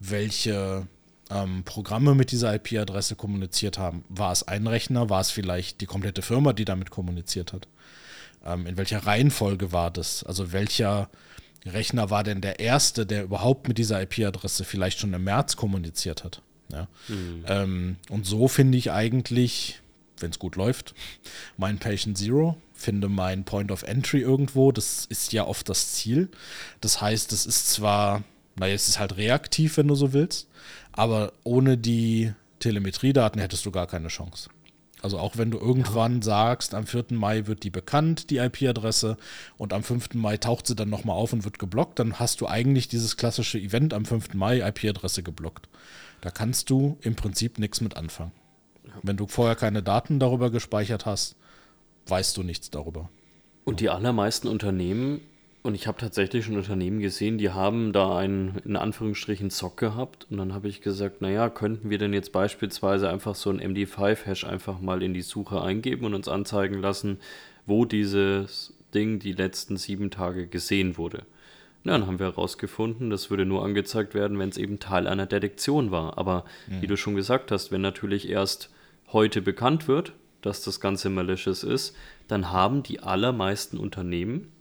welche ähm, Programme mit dieser IP-Adresse kommuniziert haben. War es ein Rechner? War es vielleicht die komplette Firma, die damit kommuniziert hat? Ähm, in welcher Reihenfolge war das? Also welcher Rechner war denn der erste, der überhaupt mit dieser IP-Adresse vielleicht schon im März kommuniziert hat? Ja? Mhm. Ähm, und so finde ich eigentlich, wenn es gut läuft, mein Patient Zero, finde mein Point of Entry irgendwo. Das ist ja oft das Ziel. Das heißt, es ist zwar naja, es ist halt reaktiv, wenn du so willst, aber ohne die Telemetriedaten hättest du gar keine Chance. Also auch wenn du irgendwann ja. sagst, am 4. Mai wird die bekannt, die IP-Adresse, und am 5. Mai taucht sie dann nochmal auf und wird geblockt, dann hast du eigentlich dieses klassische Event am 5. Mai IP-Adresse geblockt. Da kannst du im Prinzip nichts mit anfangen. Ja. Wenn du vorher keine Daten darüber gespeichert hast, weißt du nichts darüber. Und die allermeisten Unternehmen und ich habe tatsächlich schon Unternehmen gesehen, die haben da einen, in Anführungsstrichen, Zock gehabt. Und dann habe ich gesagt, naja, könnten wir denn jetzt beispielsweise einfach so ein MD5-Hash einfach mal in die Suche eingeben und uns anzeigen lassen, wo dieses Ding die letzten sieben Tage gesehen wurde. Na, dann haben wir herausgefunden, das würde nur angezeigt werden, wenn es eben Teil einer Detektion war. Aber mhm. wie du schon gesagt hast, wenn natürlich erst heute bekannt wird, dass das Ganze malicious ist, dann haben die allermeisten Unternehmen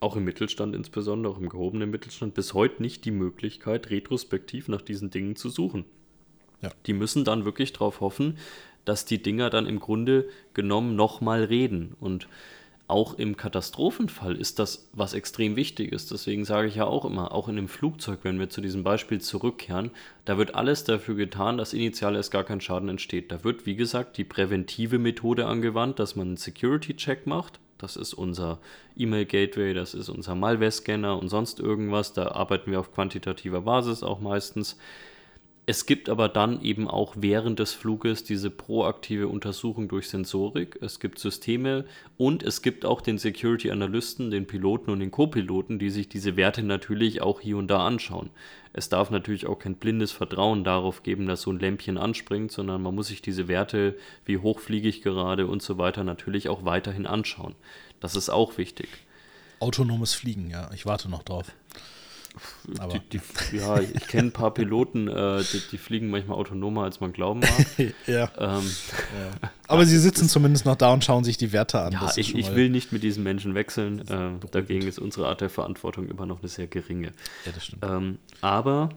auch im Mittelstand insbesondere, auch im gehobenen Mittelstand, bis heute nicht die Möglichkeit, retrospektiv nach diesen Dingen zu suchen. Ja. Die müssen dann wirklich darauf hoffen, dass die Dinger dann im Grunde genommen nochmal reden. Und auch im Katastrophenfall ist das was extrem wichtig ist. Deswegen sage ich ja auch immer, auch in einem Flugzeug, wenn wir zu diesem Beispiel zurückkehren, da wird alles dafür getan, dass initial erst gar kein Schaden entsteht. Da wird, wie gesagt, die präventive Methode angewandt, dass man einen Security-Check macht das ist unser E-Mail-Gateway, das ist unser Malware-Scanner und sonst irgendwas. Da arbeiten wir auf quantitativer Basis auch meistens. Es gibt aber dann eben auch während des Fluges diese proaktive Untersuchung durch Sensorik. Es gibt Systeme und es gibt auch den Security Analysten, den Piloten und den Co-Piloten, die sich diese Werte natürlich auch hier und da anschauen. Es darf natürlich auch kein blindes Vertrauen darauf geben, dass so ein Lämpchen anspringt, sondern man muss sich diese Werte, wie hoch fliege ich gerade und so weiter, natürlich auch weiterhin anschauen. Das ist auch wichtig. Autonomes Fliegen, ja, ich warte noch drauf. Die, die, ja, ich kenne ein paar Piloten, äh, die, die, fliegen manchmal autonomer, als man glauben mag. ja. Ähm, ja. Aber sie sitzen zumindest noch da und schauen sich die Werte an. Ja, ich, ich will nicht mit diesen Menschen wechseln. Äh, dagegen ist unsere Art der Verantwortung immer noch eine sehr geringe. Ja, das stimmt. Ähm, aber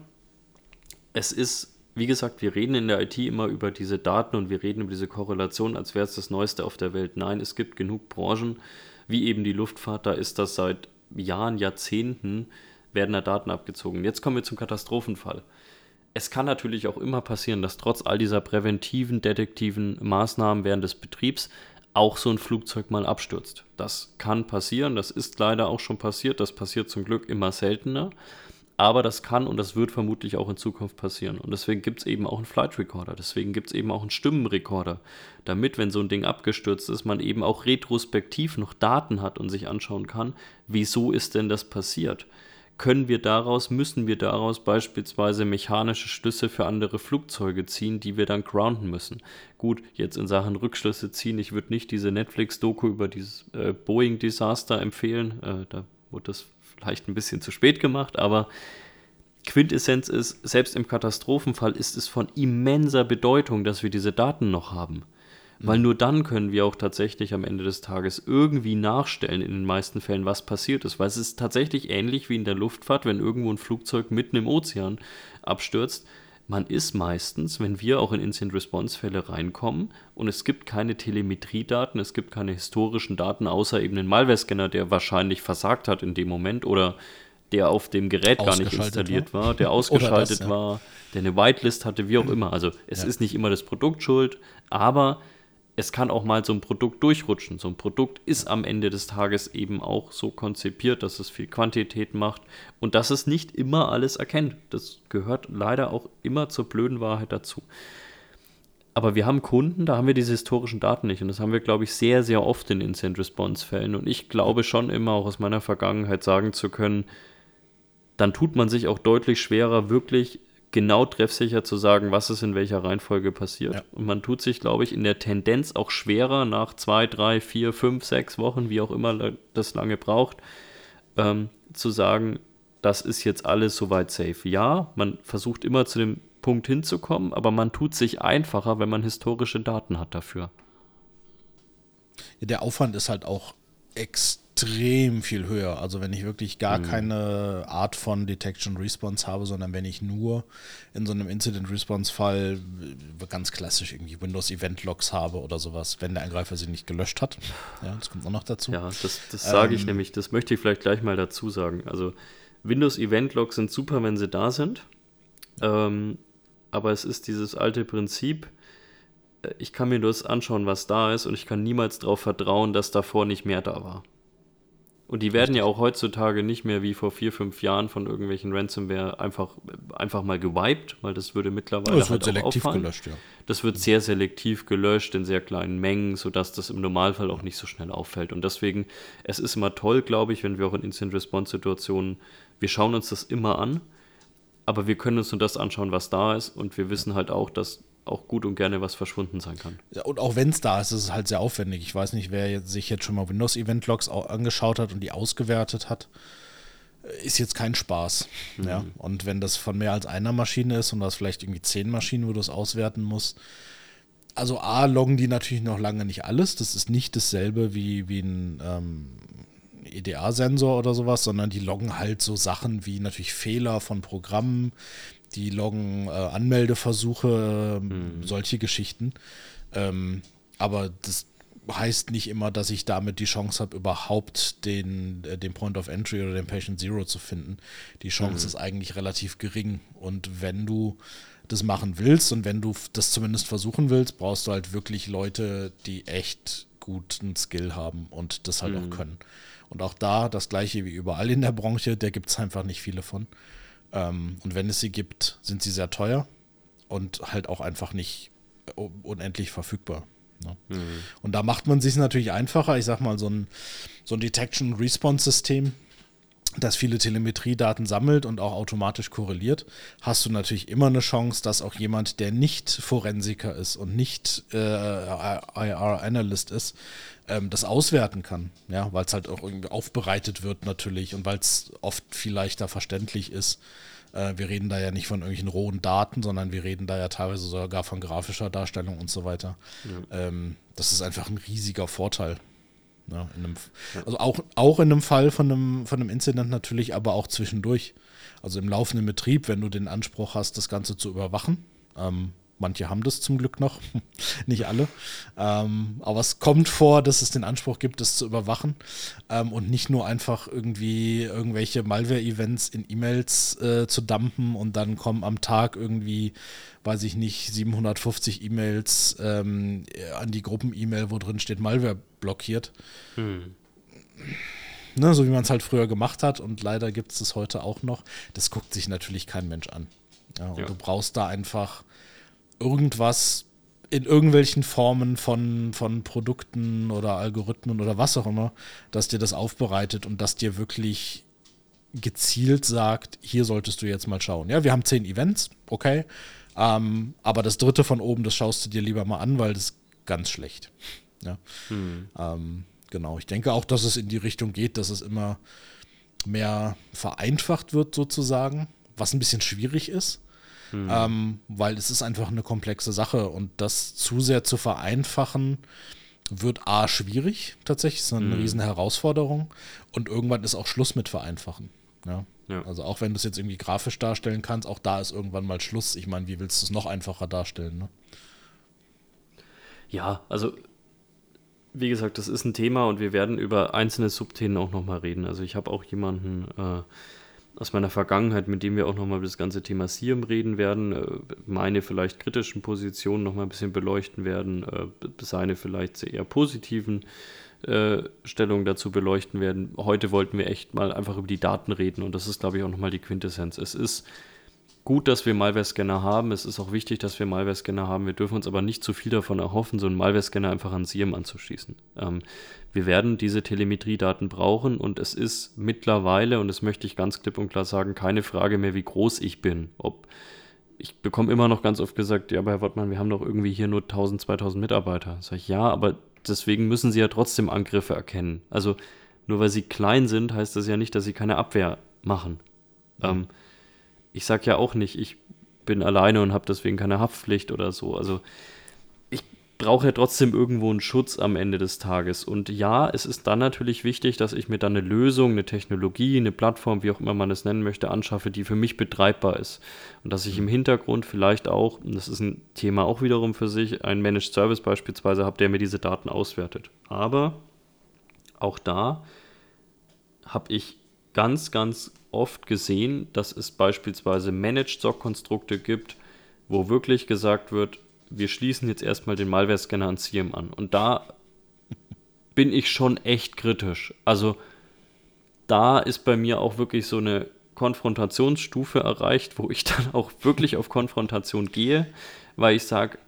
es ist, wie gesagt, wir reden in der IT immer über diese Daten und wir reden über diese Korrelation, als wäre es das Neueste auf der Welt. Nein, es gibt genug Branchen, wie eben die Luftfahrt, da ist das seit Jahren, Jahrzehnten werden da Daten abgezogen. Jetzt kommen wir zum Katastrophenfall. Es kann natürlich auch immer passieren, dass trotz all dieser präventiven, detektiven Maßnahmen während des Betriebs auch so ein Flugzeug mal abstürzt. Das kann passieren, das ist leider auch schon passiert, das passiert zum Glück immer seltener. Aber das kann und das wird vermutlich auch in Zukunft passieren. Und deswegen gibt es eben auch einen Flight Recorder. Deswegen gibt es eben auch einen Stimmenrekorder. Damit, wenn so ein Ding abgestürzt ist, man eben auch retrospektiv noch Daten hat und sich anschauen kann, wieso ist denn das passiert. Können wir daraus, müssen wir daraus beispielsweise mechanische Schlüsse für andere Flugzeuge ziehen, die wir dann grounden müssen. Gut, jetzt in Sachen Rückschlüsse ziehen, ich würde nicht diese Netflix-Doku über dieses äh, Boeing-Desaster empfehlen. Äh, da wurde das vielleicht ein bisschen zu spät gemacht, aber Quintessenz ist, selbst im Katastrophenfall ist es von immenser Bedeutung, dass wir diese Daten noch haben. Weil mhm. nur dann können wir auch tatsächlich am Ende des Tages irgendwie nachstellen, in den meisten Fällen, was passiert ist. Weil es ist tatsächlich ähnlich wie in der Luftfahrt, wenn irgendwo ein Flugzeug mitten im Ozean abstürzt man ist meistens, wenn wir auch in Instant-Response-Fälle reinkommen und es gibt keine Telemetriedaten, es gibt keine historischen Daten, außer eben den Malware-Scanner, der wahrscheinlich versagt hat in dem Moment oder der auf dem Gerät gar nicht installiert war, war der ausgeschaltet das, ja. war, der eine Whitelist hatte, wie auch immer. Also es ja. ist nicht immer das Produkt schuld, aber es kann auch mal so ein Produkt durchrutschen. So ein Produkt ist am Ende des Tages eben auch so konzipiert, dass es viel Quantität macht und dass es nicht immer alles erkennt. Das gehört leider auch immer zur blöden Wahrheit dazu. Aber wir haben Kunden, da haben wir diese historischen Daten nicht. Und das haben wir, glaube ich, sehr, sehr oft in Instant-Response-Fällen. Und ich glaube schon immer auch aus meiner Vergangenheit sagen zu können, dann tut man sich auch deutlich schwerer, wirklich genau treffsicher zu sagen, was ist in welcher Reihenfolge passiert. Ja. Und man tut sich, glaube ich, in der Tendenz auch schwerer nach zwei, drei, vier, fünf, sechs Wochen, wie auch immer das lange braucht, ähm, zu sagen, das ist jetzt alles soweit safe. Ja, man versucht immer zu dem Punkt hinzukommen, aber man tut sich einfacher, wenn man historische Daten hat dafür. Ja, der Aufwand ist halt auch extrem extrem viel höher. Also wenn ich wirklich gar mhm. keine Art von Detection Response habe, sondern wenn ich nur in so einem Incident Response Fall ganz klassisch irgendwie Windows Event Logs habe oder sowas, wenn der Angreifer sie nicht gelöscht hat. Ja, das kommt auch noch dazu. Ja, das, das sage ich ähm, nämlich, das möchte ich vielleicht gleich mal dazu sagen. Also Windows Event Logs sind super, wenn sie da sind. Ähm, aber es ist dieses alte Prinzip, äh, ich kann mir das anschauen, was da ist, und ich kann niemals darauf vertrauen, dass davor nicht mehr da war. Und die werden ja auch heutzutage nicht mehr wie vor vier, fünf Jahren von irgendwelchen Ransomware einfach, einfach mal gewiped, weil das würde mittlerweile. Das halt wird selektiv auffallen. gelöscht, ja. Das wird sehr selektiv gelöscht in sehr kleinen Mengen, sodass das im Normalfall auch nicht so schnell auffällt. Und deswegen, es ist immer toll, glaube ich, wenn wir auch in Instant-Response-Situationen, wir schauen uns das immer an, aber wir können uns nur das anschauen, was da ist. Und wir wissen halt auch, dass auch gut und gerne was verschwunden sein kann. Ja, und auch wenn es da ist, ist es halt sehr aufwendig. Ich weiß nicht, wer jetzt, sich jetzt schon mal Windows Event Logs angeschaut hat und die ausgewertet hat. Ist jetzt kein Spaß. Mhm. Ja? Und wenn das von mehr als einer Maschine ist und du hast vielleicht irgendwie zehn Maschinen, wo du es auswerten musst, also A, loggen die natürlich noch lange nicht alles. Das ist nicht dasselbe wie, wie ein ähm, EDA-Sensor oder sowas, sondern die loggen halt so Sachen wie natürlich Fehler von Programmen, die loggen äh, Anmeldeversuche, mhm. solche Geschichten. Ähm, aber das heißt nicht immer, dass ich damit die Chance habe, überhaupt den, äh, den Point of Entry oder den Patient Zero zu finden. Die Chance mhm. ist eigentlich relativ gering. Und wenn du das machen willst und wenn du das zumindest versuchen willst, brauchst du halt wirklich Leute, die echt guten Skill haben und das halt mhm. auch können. Und auch da das gleiche wie überall in der Branche, da gibt es einfach nicht viele von. Ähm, und wenn es sie gibt, sind sie sehr teuer und halt auch einfach nicht unendlich verfügbar. Ne? Mhm. Und da macht man sich natürlich einfacher. Ich sag mal, so ein, so ein Detection-Response-System, das viele Telemetriedaten sammelt und auch automatisch korreliert, hast du natürlich immer eine Chance, dass auch jemand, der nicht Forensiker ist und nicht äh, IR-Analyst ist, ähm, das auswerten kann. Ja, weil es halt auch irgendwie aufbereitet wird natürlich und weil es oft viel leichter verständlich ist. Äh, wir reden da ja nicht von irgendwelchen rohen Daten, sondern wir reden da ja teilweise sogar von grafischer Darstellung und so weiter. Ja. Ähm, das ist einfach ein riesiger Vorteil. Ja, einem, also auch, auch in einem Fall von einem, von einem Incident natürlich, aber auch zwischendurch. Also im laufenden Betrieb, wenn du den Anspruch hast, das Ganze zu überwachen, ähm, Manche haben das zum Glück noch, nicht alle. Ähm, aber es kommt vor, dass es den Anspruch gibt, das zu überwachen ähm, und nicht nur einfach irgendwie irgendwelche Malware-Events in E-Mails äh, zu dumpen und dann kommen am Tag irgendwie, weiß ich nicht, 750 E-Mails ähm, an die Gruppen-E-Mail, wo drin steht Malware blockiert. Hm. Ne, so wie man es halt früher gemacht hat und leider gibt es das heute auch noch. Das guckt sich natürlich kein Mensch an. Ja, ja. Du brauchst da einfach irgendwas in irgendwelchen Formen von, von Produkten oder Algorithmen oder was auch immer, dass dir das aufbereitet und dass dir wirklich gezielt sagt, hier solltest du jetzt mal schauen. Ja, wir haben zehn Events, okay, ähm, aber das dritte von oben, das schaust du dir lieber mal an, weil das ist ganz schlecht. Ja. Hm. Ähm, genau, ich denke auch, dass es in die Richtung geht, dass es immer mehr vereinfacht wird sozusagen, was ein bisschen schwierig ist. Hm. Ähm, weil es ist einfach eine komplexe Sache und das zu sehr zu vereinfachen wird A schwierig tatsächlich, ist eine hm. riesen Herausforderung und irgendwann ist auch Schluss mit vereinfachen. Ja? ja. Also auch wenn du es jetzt irgendwie grafisch darstellen kannst, auch da ist irgendwann mal Schluss. Ich meine, wie willst du es noch einfacher darstellen? Ne? Ja, also wie gesagt, das ist ein Thema und wir werden über einzelne Subthemen auch nochmal reden. Also ich habe auch jemanden äh, aus meiner Vergangenheit, mit dem wir auch nochmal über das ganze Thema SIEM reden werden, äh, meine vielleicht kritischen Positionen nochmal ein bisschen beleuchten werden, äh, seine vielleicht eher positiven äh, Stellungen dazu beleuchten werden. Heute wollten wir echt mal einfach über die Daten reden und das ist, glaube ich, auch nochmal die Quintessenz. Es ist gut, dass wir Malware-Scanner haben. Es ist auch wichtig, dass wir Malware-Scanner haben. Wir dürfen uns aber nicht zu viel davon erhoffen, so einen Malware-Scanner einfach an SIEM anzuschließen. Ähm, wir werden diese Telemetriedaten brauchen und es ist mittlerweile, und das möchte ich ganz klipp und klar sagen, keine Frage mehr, wie groß ich bin. Ob ich bekomme immer noch ganz oft gesagt, ja, aber Herr Wortmann, wir haben doch irgendwie hier nur 1000, 2000 Mitarbeiter. Sag ich, ja, aber deswegen müssen Sie ja trotzdem Angriffe erkennen. Also nur weil Sie klein sind, heißt das ja nicht, dass Sie keine Abwehr machen. Mhm. Ähm, ich sage ja auch nicht, ich bin alleine und habe deswegen keine Haftpflicht oder so. Also ich brauche ja trotzdem irgendwo einen Schutz am Ende des Tages. Und ja, es ist dann natürlich wichtig, dass ich mir dann eine Lösung, eine Technologie, eine Plattform, wie auch immer man es nennen möchte, anschaffe, die für mich betreibbar ist. Und dass ich im Hintergrund vielleicht auch, und das ist ein Thema auch wiederum für sich, einen Managed Service beispielsweise habe, der mir diese Daten auswertet. Aber auch da habe ich ganz, ganz oft gesehen, dass es beispielsweise Managed SOC-Konstrukte gibt, wo wirklich gesagt wird, wir schließen jetzt erstmal den Malware-Scanner an CIEM an. Und da bin ich schon echt kritisch. Also da ist bei mir auch wirklich so eine Konfrontationsstufe erreicht, wo ich dann auch wirklich auf Konfrontation gehe, weil ich sage,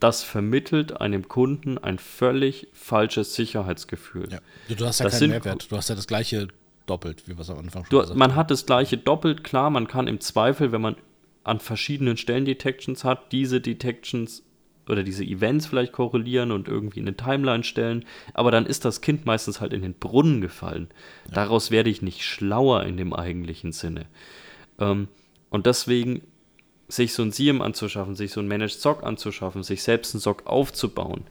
das vermittelt einem Kunden ein völlig falsches Sicherheitsgefühl. Ja. Du hast ja das keinen Mehrwert. Du hast ja das gleiche doppelt, wie wir es am Anfang schon du, gesagt Man hat das gleiche doppelt, klar, man kann im Zweifel, wenn man an verschiedenen Stellen Detections hat, diese Detections oder diese Events vielleicht korrelieren und irgendwie in eine Timeline stellen, aber dann ist das Kind meistens halt in den Brunnen gefallen. Ja. Daraus werde ich nicht schlauer in dem eigentlichen Sinne. Ähm, und deswegen sich so ein SIEM anzuschaffen, sich so ein Managed SOC anzuschaffen, sich selbst einen SOC aufzubauen,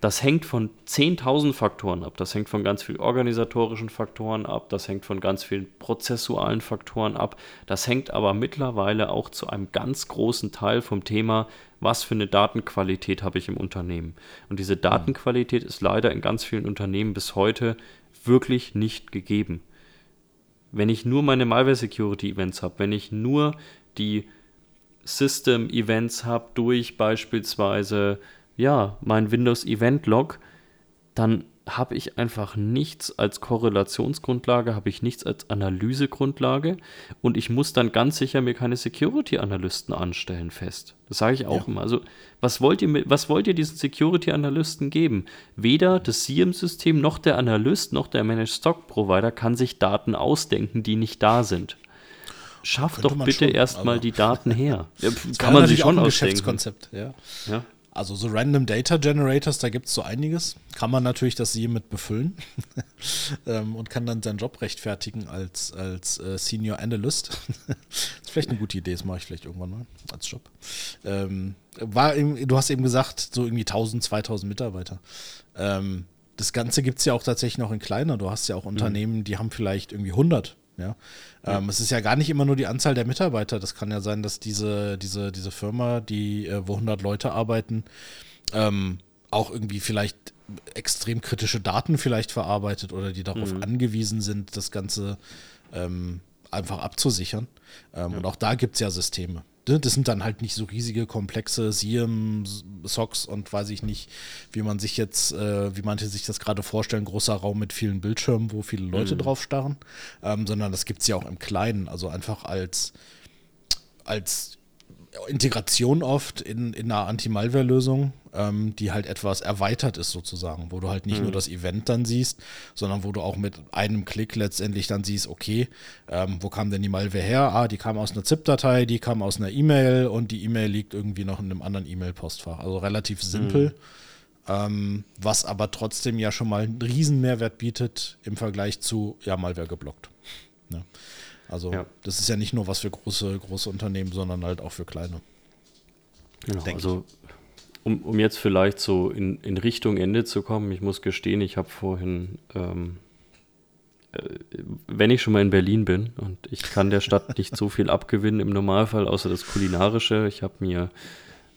das hängt von 10.000 Faktoren ab. Das hängt von ganz vielen organisatorischen Faktoren ab. Das hängt von ganz vielen prozessualen Faktoren ab. Das hängt aber mittlerweile auch zu einem ganz großen Teil vom Thema, was für eine Datenqualität habe ich im Unternehmen. Und diese Datenqualität ist leider in ganz vielen Unternehmen bis heute wirklich nicht gegeben. Wenn ich nur meine Malware Security Events habe, wenn ich nur die System Events habe durch beispielsweise ja, mein Windows Event Log, dann habe ich einfach nichts als Korrelationsgrundlage, habe ich nichts als Analysegrundlage und ich muss dann ganz sicher mir keine Security-Analysten anstellen fest. Das sage ich auch ja. immer. Also, was wollt ihr, was wollt ihr diesen Security-Analysten geben? Weder das SIEM-System noch der Analyst noch der Managed Stock Provider kann sich Daten ausdenken, die nicht da sind. Schafft doch bitte erstmal die Daten her. Ja, kann man sich schon ausdenken. Geschäftskonzept, ja. ja. Also so Random Data Generators, da gibt es so einiges. Kann man natürlich das Sie mit befüllen ähm, und kann dann seinen Job rechtfertigen als, als äh, Senior Analyst. das ist vielleicht eine gute Idee, das mache ich vielleicht irgendwann mal als Job. Ähm, war eben, du hast eben gesagt, so irgendwie 1000, 2000 Mitarbeiter. Ähm, das Ganze gibt es ja auch tatsächlich noch in kleiner. Du hast ja auch mhm. Unternehmen, die haben vielleicht irgendwie 100 Ja? ja. Ähm, es ist ja gar nicht immer nur die Anzahl der Mitarbeiter. Das kann ja sein, dass diese, diese, diese Firma, die, äh, wo 100 Leute arbeiten, ähm, auch irgendwie vielleicht extrem kritische Daten vielleicht verarbeitet oder die darauf mhm. angewiesen sind, das Ganze ähm, einfach abzusichern. Ähm, ja. Und auch da gibt es ja Systeme. Ne, das sind dann halt nicht so riesige, komplexe SIEM, SOCs und weiß ich nicht, wie man sich jetzt, äh, wie manche sich das gerade vorstellen, großer Raum mit vielen Bildschirmen, wo viele Leute mhm. drauf starren, ähm, sondern das gibt es ja auch im Kleinen, also einfach als, als Integration oft in, in einer Anti-Malware-Lösung, ähm, die halt etwas erweitert ist sozusagen, wo du halt nicht mhm. nur das Event dann siehst, sondern wo du auch mit einem Klick letztendlich dann siehst, okay, ähm, wo kam denn die Malware her? Ah, die kam aus einer ZIP-Datei, die kam aus einer E-Mail und die E-Mail liegt irgendwie noch in einem anderen E-Mail-Postfach. Also relativ simpel, mhm. ähm, was aber trotzdem ja schon mal einen riesen Mehrwert bietet im Vergleich zu, ja, Malware geblockt. Ne? Also ja. das ist ja nicht nur was für große, große Unternehmen, sondern halt auch für kleine. Genau, also um, um jetzt vielleicht so in, in Richtung Ende zu kommen, ich muss gestehen, ich habe vorhin, ähm, äh, wenn ich schon mal in Berlin bin und ich kann der Stadt nicht so viel abgewinnen im Normalfall, außer das Kulinarische, ich habe mir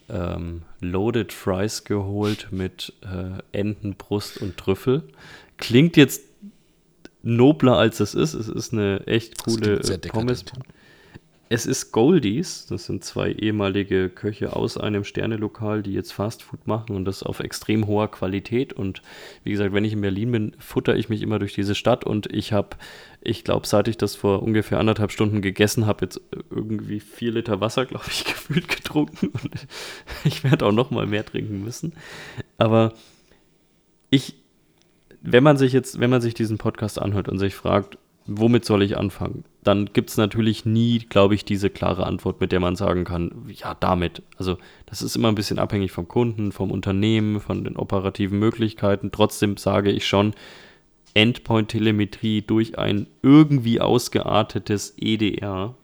ähm, Loaded Fries geholt mit äh, Entenbrust und Trüffel. Klingt jetzt nobler als es ist. Es ist eine echt coole Pommes. Es ist Goldies, das sind zwei ehemalige Köche aus einem Sternelokal, die jetzt Fastfood machen und das auf extrem hoher Qualität. Und wie gesagt, wenn ich in Berlin bin, futter ich mich immer durch diese Stadt und ich habe, ich glaube, seit ich das vor ungefähr anderthalb Stunden gegessen habe, jetzt irgendwie vier Liter Wasser, glaube ich, gefühlt getrunken und ich werde auch noch mal mehr trinken müssen. Aber ich, wenn man sich jetzt, wenn man sich diesen Podcast anhört und sich fragt, womit soll ich anfangen? Dann gibt es natürlich nie, glaube ich, diese klare Antwort, mit der man sagen kann, ja, damit. Also das ist immer ein bisschen abhängig vom Kunden, vom Unternehmen, von den operativen Möglichkeiten. Trotzdem sage ich schon, Endpoint-Telemetrie durch ein irgendwie ausgeartetes EDR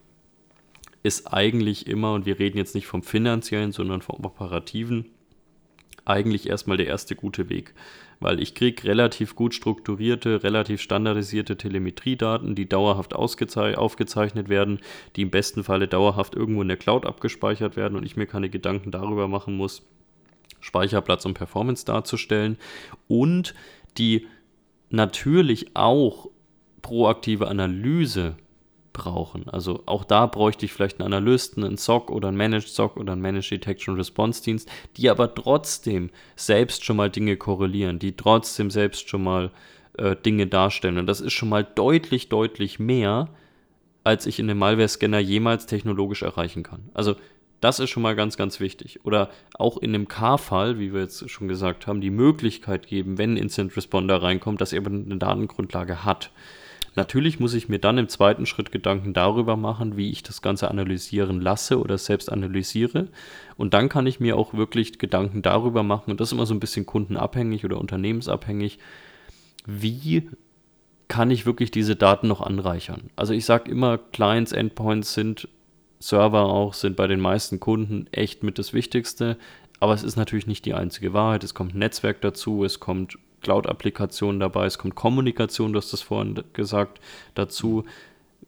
ist eigentlich immer, und wir reden jetzt nicht vom finanziellen, sondern vom operativen, eigentlich erstmal der erste gute Weg weil ich kriege relativ gut strukturierte, relativ standardisierte Telemetriedaten, die dauerhaft aufgezeichnet werden, die im besten Falle dauerhaft irgendwo in der Cloud abgespeichert werden und ich mir keine Gedanken darüber machen muss, Speicherplatz und Performance darzustellen und die natürlich auch proaktive Analyse brauchen. Also auch da bräuchte ich vielleicht einen Analysten, einen SOC oder einen Managed SOC oder einen Managed Detection Response Dienst, die aber trotzdem selbst schon mal Dinge korrelieren, die trotzdem selbst schon mal äh, Dinge darstellen. Und das ist schon mal deutlich, deutlich mehr, als ich in einem Malware-Scanner jemals technologisch erreichen kann. Also das ist schon mal ganz, ganz wichtig. Oder auch in einem K-Fall, wie wir jetzt schon gesagt haben, die Möglichkeit geben, wenn ein Instant Responder reinkommt, dass er eine Datengrundlage hat. Natürlich muss ich mir dann im zweiten Schritt Gedanken darüber machen, wie ich das Ganze analysieren lasse oder selbst analysiere. Und dann kann ich mir auch wirklich Gedanken darüber machen, und das ist immer so ein bisschen kundenabhängig oder unternehmensabhängig, wie kann ich wirklich diese Daten noch anreichern. Also ich sage immer, Clients, Endpoints sind Server auch, sind bei den meisten Kunden echt mit das Wichtigste. Aber es ist natürlich nicht die einzige Wahrheit. Es kommt ein Netzwerk dazu, es kommt Cloud-Applikationen dabei, es kommt Kommunikation, du hast das vorhin gesagt, dazu.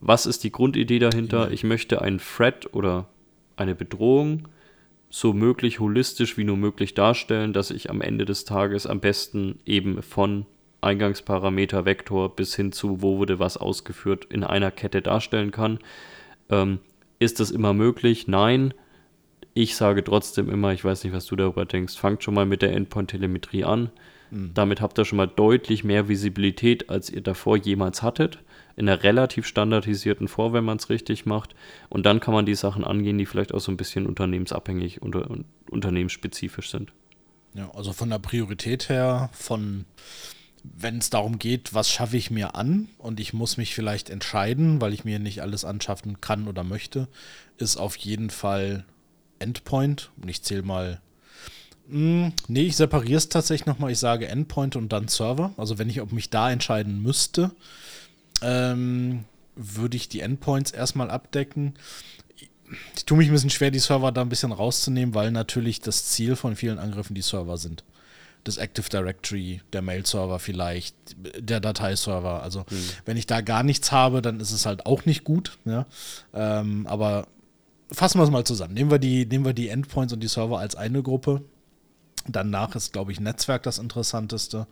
Was ist die Grundidee dahinter? Ich möchte einen Threat oder eine Bedrohung so möglich holistisch wie nur möglich darstellen, dass ich am Ende des Tages am besten eben von Eingangsparameter, Vektor bis hin zu, wo wurde was ausgeführt, in einer Kette darstellen kann. Ähm, ist das immer möglich? Nein. Ich sage trotzdem immer, ich weiß nicht, was du darüber denkst, fangt schon mal mit der Endpoint-Telemetrie an. Mhm. Damit habt ihr schon mal deutlich mehr Visibilität, als ihr davor jemals hattet. In einer relativ standardisierten Form, wenn man es richtig macht. Und dann kann man die Sachen angehen, die vielleicht auch so ein bisschen unternehmensabhängig und, und unternehmensspezifisch sind. Ja, also von der Priorität her, von wenn es darum geht, was schaffe ich mir an und ich muss mich vielleicht entscheiden, weil ich mir nicht alles anschaffen kann oder möchte, ist auf jeden Fall Endpoint. Und ich zähle mal nee, ich separiere es tatsächlich nochmal. Ich sage Endpoint und dann Server. Also wenn ich ob mich da entscheiden müsste, ähm, würde ich die Endpoints erstmal abdecken. Ich tue mich ein bisschen schwer, die Server da ein bisschen rauszunehmen, weil natürlich das Ziel von vielen Angriffen die Server sind. das Active Directory, der Mail-Server vielleicht, der Dateiserver. Also mhm. wenn ich da gar nichts habe, dann ist es halt auch nicht gut. Ja? Ähm, aber fassen wir es mal zusammen. Nehmen wir, die, nehmen wir die Endpoints und die Server als eine Gruppe. Danach ist, glaube ich, Netzwerk das Interessanteste.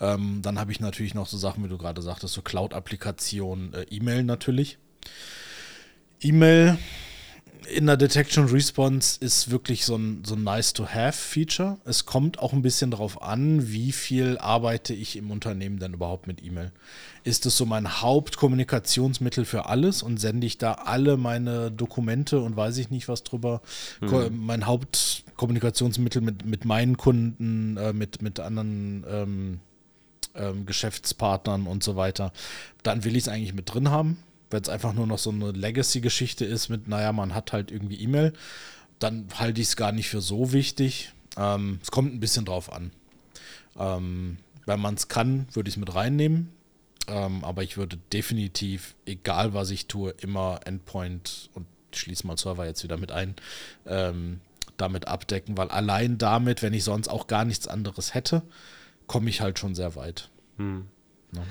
Ähm, dann habe ich natürlich noch so Sachen, wie du gerade sagtest, so Cloud-Applikationen, äh, E-Mail natürlich. E-Mail in der Detection Response ist wirklich so ein, so ein Nice-to-Have-Feature. Es kommt auch ein bisschen darauf an, wie viel arbeite ich im Unternehmen denn überhaupt mit E-Mail. Ist es so mein Hauptkommunikationsmittel für alles und sende ich da alle meine Dokumente und weiß ich nicht was drüber? Mhm. Mein Hauptkommunikationsmittel mit, mit meinen Kunden, äh, mit, mit anderen ähm, ähm, Geschäftspartnern und so weiter. Dann will ich es eigentlich mit drin haben wenn es einfach nur noch so eine Legacy-Geschichte ist mit, naja, man hat halt irgendwie E-Mail, dann halte ich es gar nicht für so wichtig. Ähm, es kommt ein bisschen drauf an. Ähm, wenn man es kann, würde ich es mit reinnehmen. Ähm, aber ich würde definitiv, egal was ich tue, immer Endpoint und schließe mal Server jetzt wieder mit ein, ähm, damit abdecken, weil allein damit, wenn ich sonst auch gar nichts anderes hätte, komme ich halt schon sehr weit. Hm. Ja.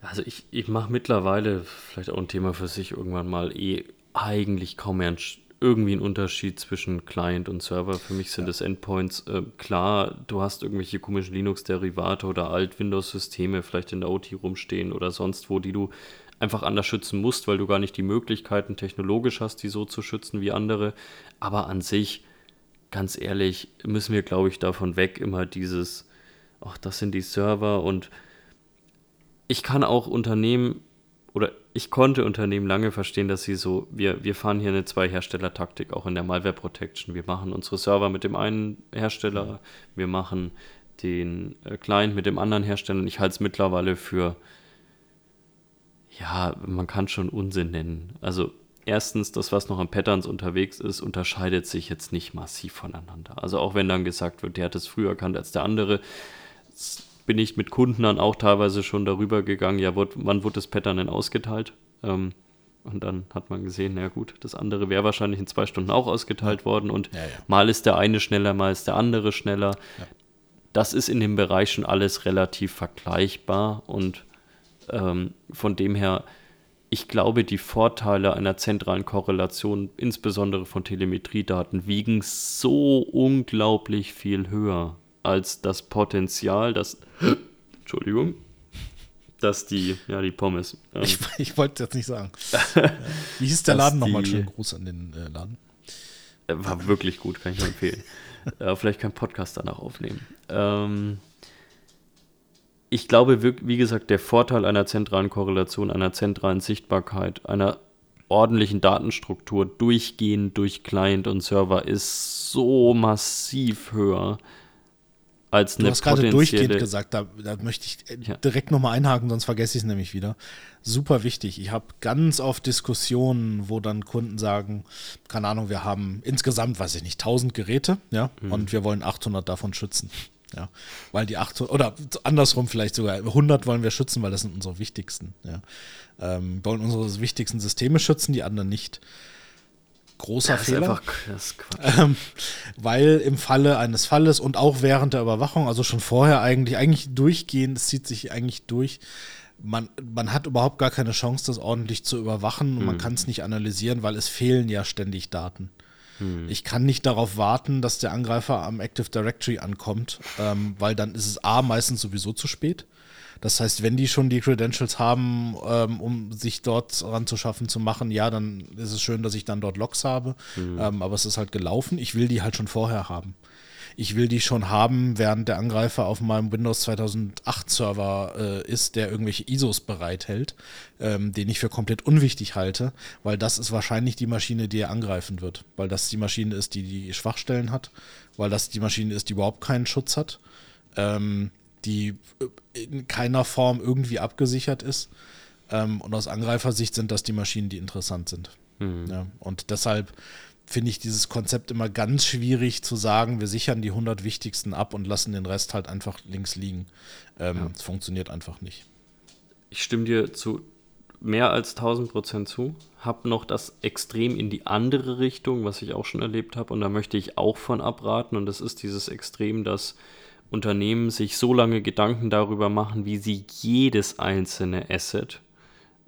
Also ich, ich mache mittlerweile, vielleicht auch ein Thema für sich, irgendwann mal eh eigentlich kaum mehr ein, irgendwie einen Unterschied zwischen Client und Server. Für mich sind ja. das Endpoints. Äh, klar, du hast irgendwelche komischen Linux-Derivate oder Alt-Windows-Systeme vielleicht in der OT rumstehen oder sonst wo, die du einfach anders schützen musst, weil du gar nicht die Möglichkeiten technologisch hast, die so zu schützen wie andere. Aber an sich, ganz ehrlich, müssen wir, glaube ich, davon weg, immer dieses, ach, das sind die Server und ich kann auch Unternehmen oder ich konnte Unternehmen lange verstehen, dass sie so, wir, wir fahren hier eine Zwei-Hersteller-Taktik auch in der Malware Protection. Wir machen unsere Server mit dem einen Hersteller, wir machen den äh, Client mit dem anderen Hersteller und ich halte es mittlerweile für, ja, man kann schon Unsinn nennen. Also erstens, das, was noch an Patterns unterwegs ist, unterscheidet sich jetzt nicht massiv voneinander. Also auch wenn dann gesagt wird, der hat es früher erkannt als der andere, bin ich mit Kunden dann auch teilweise schon darüber gegangen, ja, wann wird das Pattern denn ausgeteilt? Ähm, und dann hat man gesehen, na gut, das andere wäre wahrscheinlich in zwei Stunden auch ausgeteilt worden und ja, ja. mal ist der eine schneller, mal ist der andere schneller. Ja. Das ist in dem Bereich schon alles relativ vergleichbar und ähm, von dem her, ich glaube, die Vorteile einer zentralen Korrelation, insbesondere von Telemetriedaten, wiegen so unglaublich viel höher als das Potenzial, dass. Entschuldigung. Dass die, ja, die Pommes. Ähm, ich, ich wollte jetzt nicht sagen. Wie hieß der Laden nochmal? Schönen Gruß an den äh, Laden. Äh, war wirklich gut, kann ich nur empfehlen. äh, vielleicht kein Podcast danach aufnehmen. Ähm, ich glaube, wie gesagt, der Vorteil einer zentralen Korrelation, einer zentralen Sichtbarkeit, einer ordentlichen Datenstruktur durchgehend durch Client und Server ist so massiv höher als eine Du hast gerade durchgehend gesagt, da, da möchte ich äh, ja. direkt nochmal einhaken, sonst vergesse ich es nämlich wieder. Super wichtig. Ich habe ganz oft Diskussionen, wo dann Kunden sagen, keine Ahnung, wir haben insgesamt, weiß ich nicht, 1000 Geräte, ja, mhm. und wir wollen 800 davon schützen. Ja, weil die 800, oder andersrum vielleicht sogar, 100 wollen wir schützen, weil das sind unsere wichtigsten. Ja. Ähm, wollen unsere wichtigsten Systeme schützen, die anderen nicht großer das Fehler. Ähm, weil im Falle eines Falles und auch während der Überwachung, also schon vorher eigentlich, eigentlich durchgehend, es zieht sich eigentlich durch, man, man hat überhaupt gar keine Chance, das ordentlich zu überwachen und hm. man kann es nicht analysieren, weil es fehlen ja ständig Daten. Hm. Ich kann nicht darauf warten, dass der Angreifer am Active Directory ankommt, ähm, weil dann ist es A meistens sowieso zu spät. Das heißt, wenn die schon die Credentials haben, ähm, um sich dort ranzuschaffen zu machen, ja, dann ist es schön, dass ich dann dort Logs habe. Mhm. Ähm, aber es ist halt gelaufen. Ich will die halt schon vorher haben. Ich will die schon haben, während der Angreifer auf meinem Windows 2008 Server äh, ist, der irgendwelche ISOs bereithält, ähm, den ich für komplett unwichtig halte, weil das ist wahrscheinlich die Maschine, die er angreifen wird, weil das die Maschine ist, die die Schwachstellen hat, weil das die Maschine ist, die überhaupt keinen Schutz hat. Ähm, die äh, in keiner Form irgendwie abgesichert ist. Ähm, und aus Angreifersicht sind das die Maschinen, die interessant sind. Mhm. Ja, und deshalb finde ich dieses Konzept immer ganz schwierig zu sagen, wir sichern die 100 wichtigsten ab und lassen den Rest halt einfach links liegen. Ähm, ja. Das funktioniert einfach nicht. Ich stimme dir zu mehr als 1000 Prozent zu. Habe noch das extrem in die andere Richtung, was ich auch schon erlebt habe. Und da möchte ich auch von abraten. Und das ist dieses Extrem, dass Unternehmen sich so lange Gedanken darüber machen, wie sie jedes einzelne Asset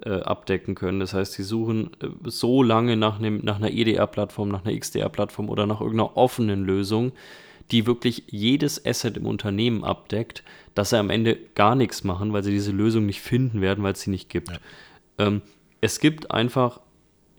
äh, abdecken können. Das heißt, sie suchen äh, so lange nach, einem, nach einer EDR-Plattform, nach einer XDR-Plattform oder nach irgendeiner offenen Lösung, die wirklich jedes Asset im Unternehmen abdeckt, dass sie am Ende gar nichts machen, weil sie diese Lösung nicht finden werden, weil es sie nicht gibt. Ja. Ähm, es gibt einfach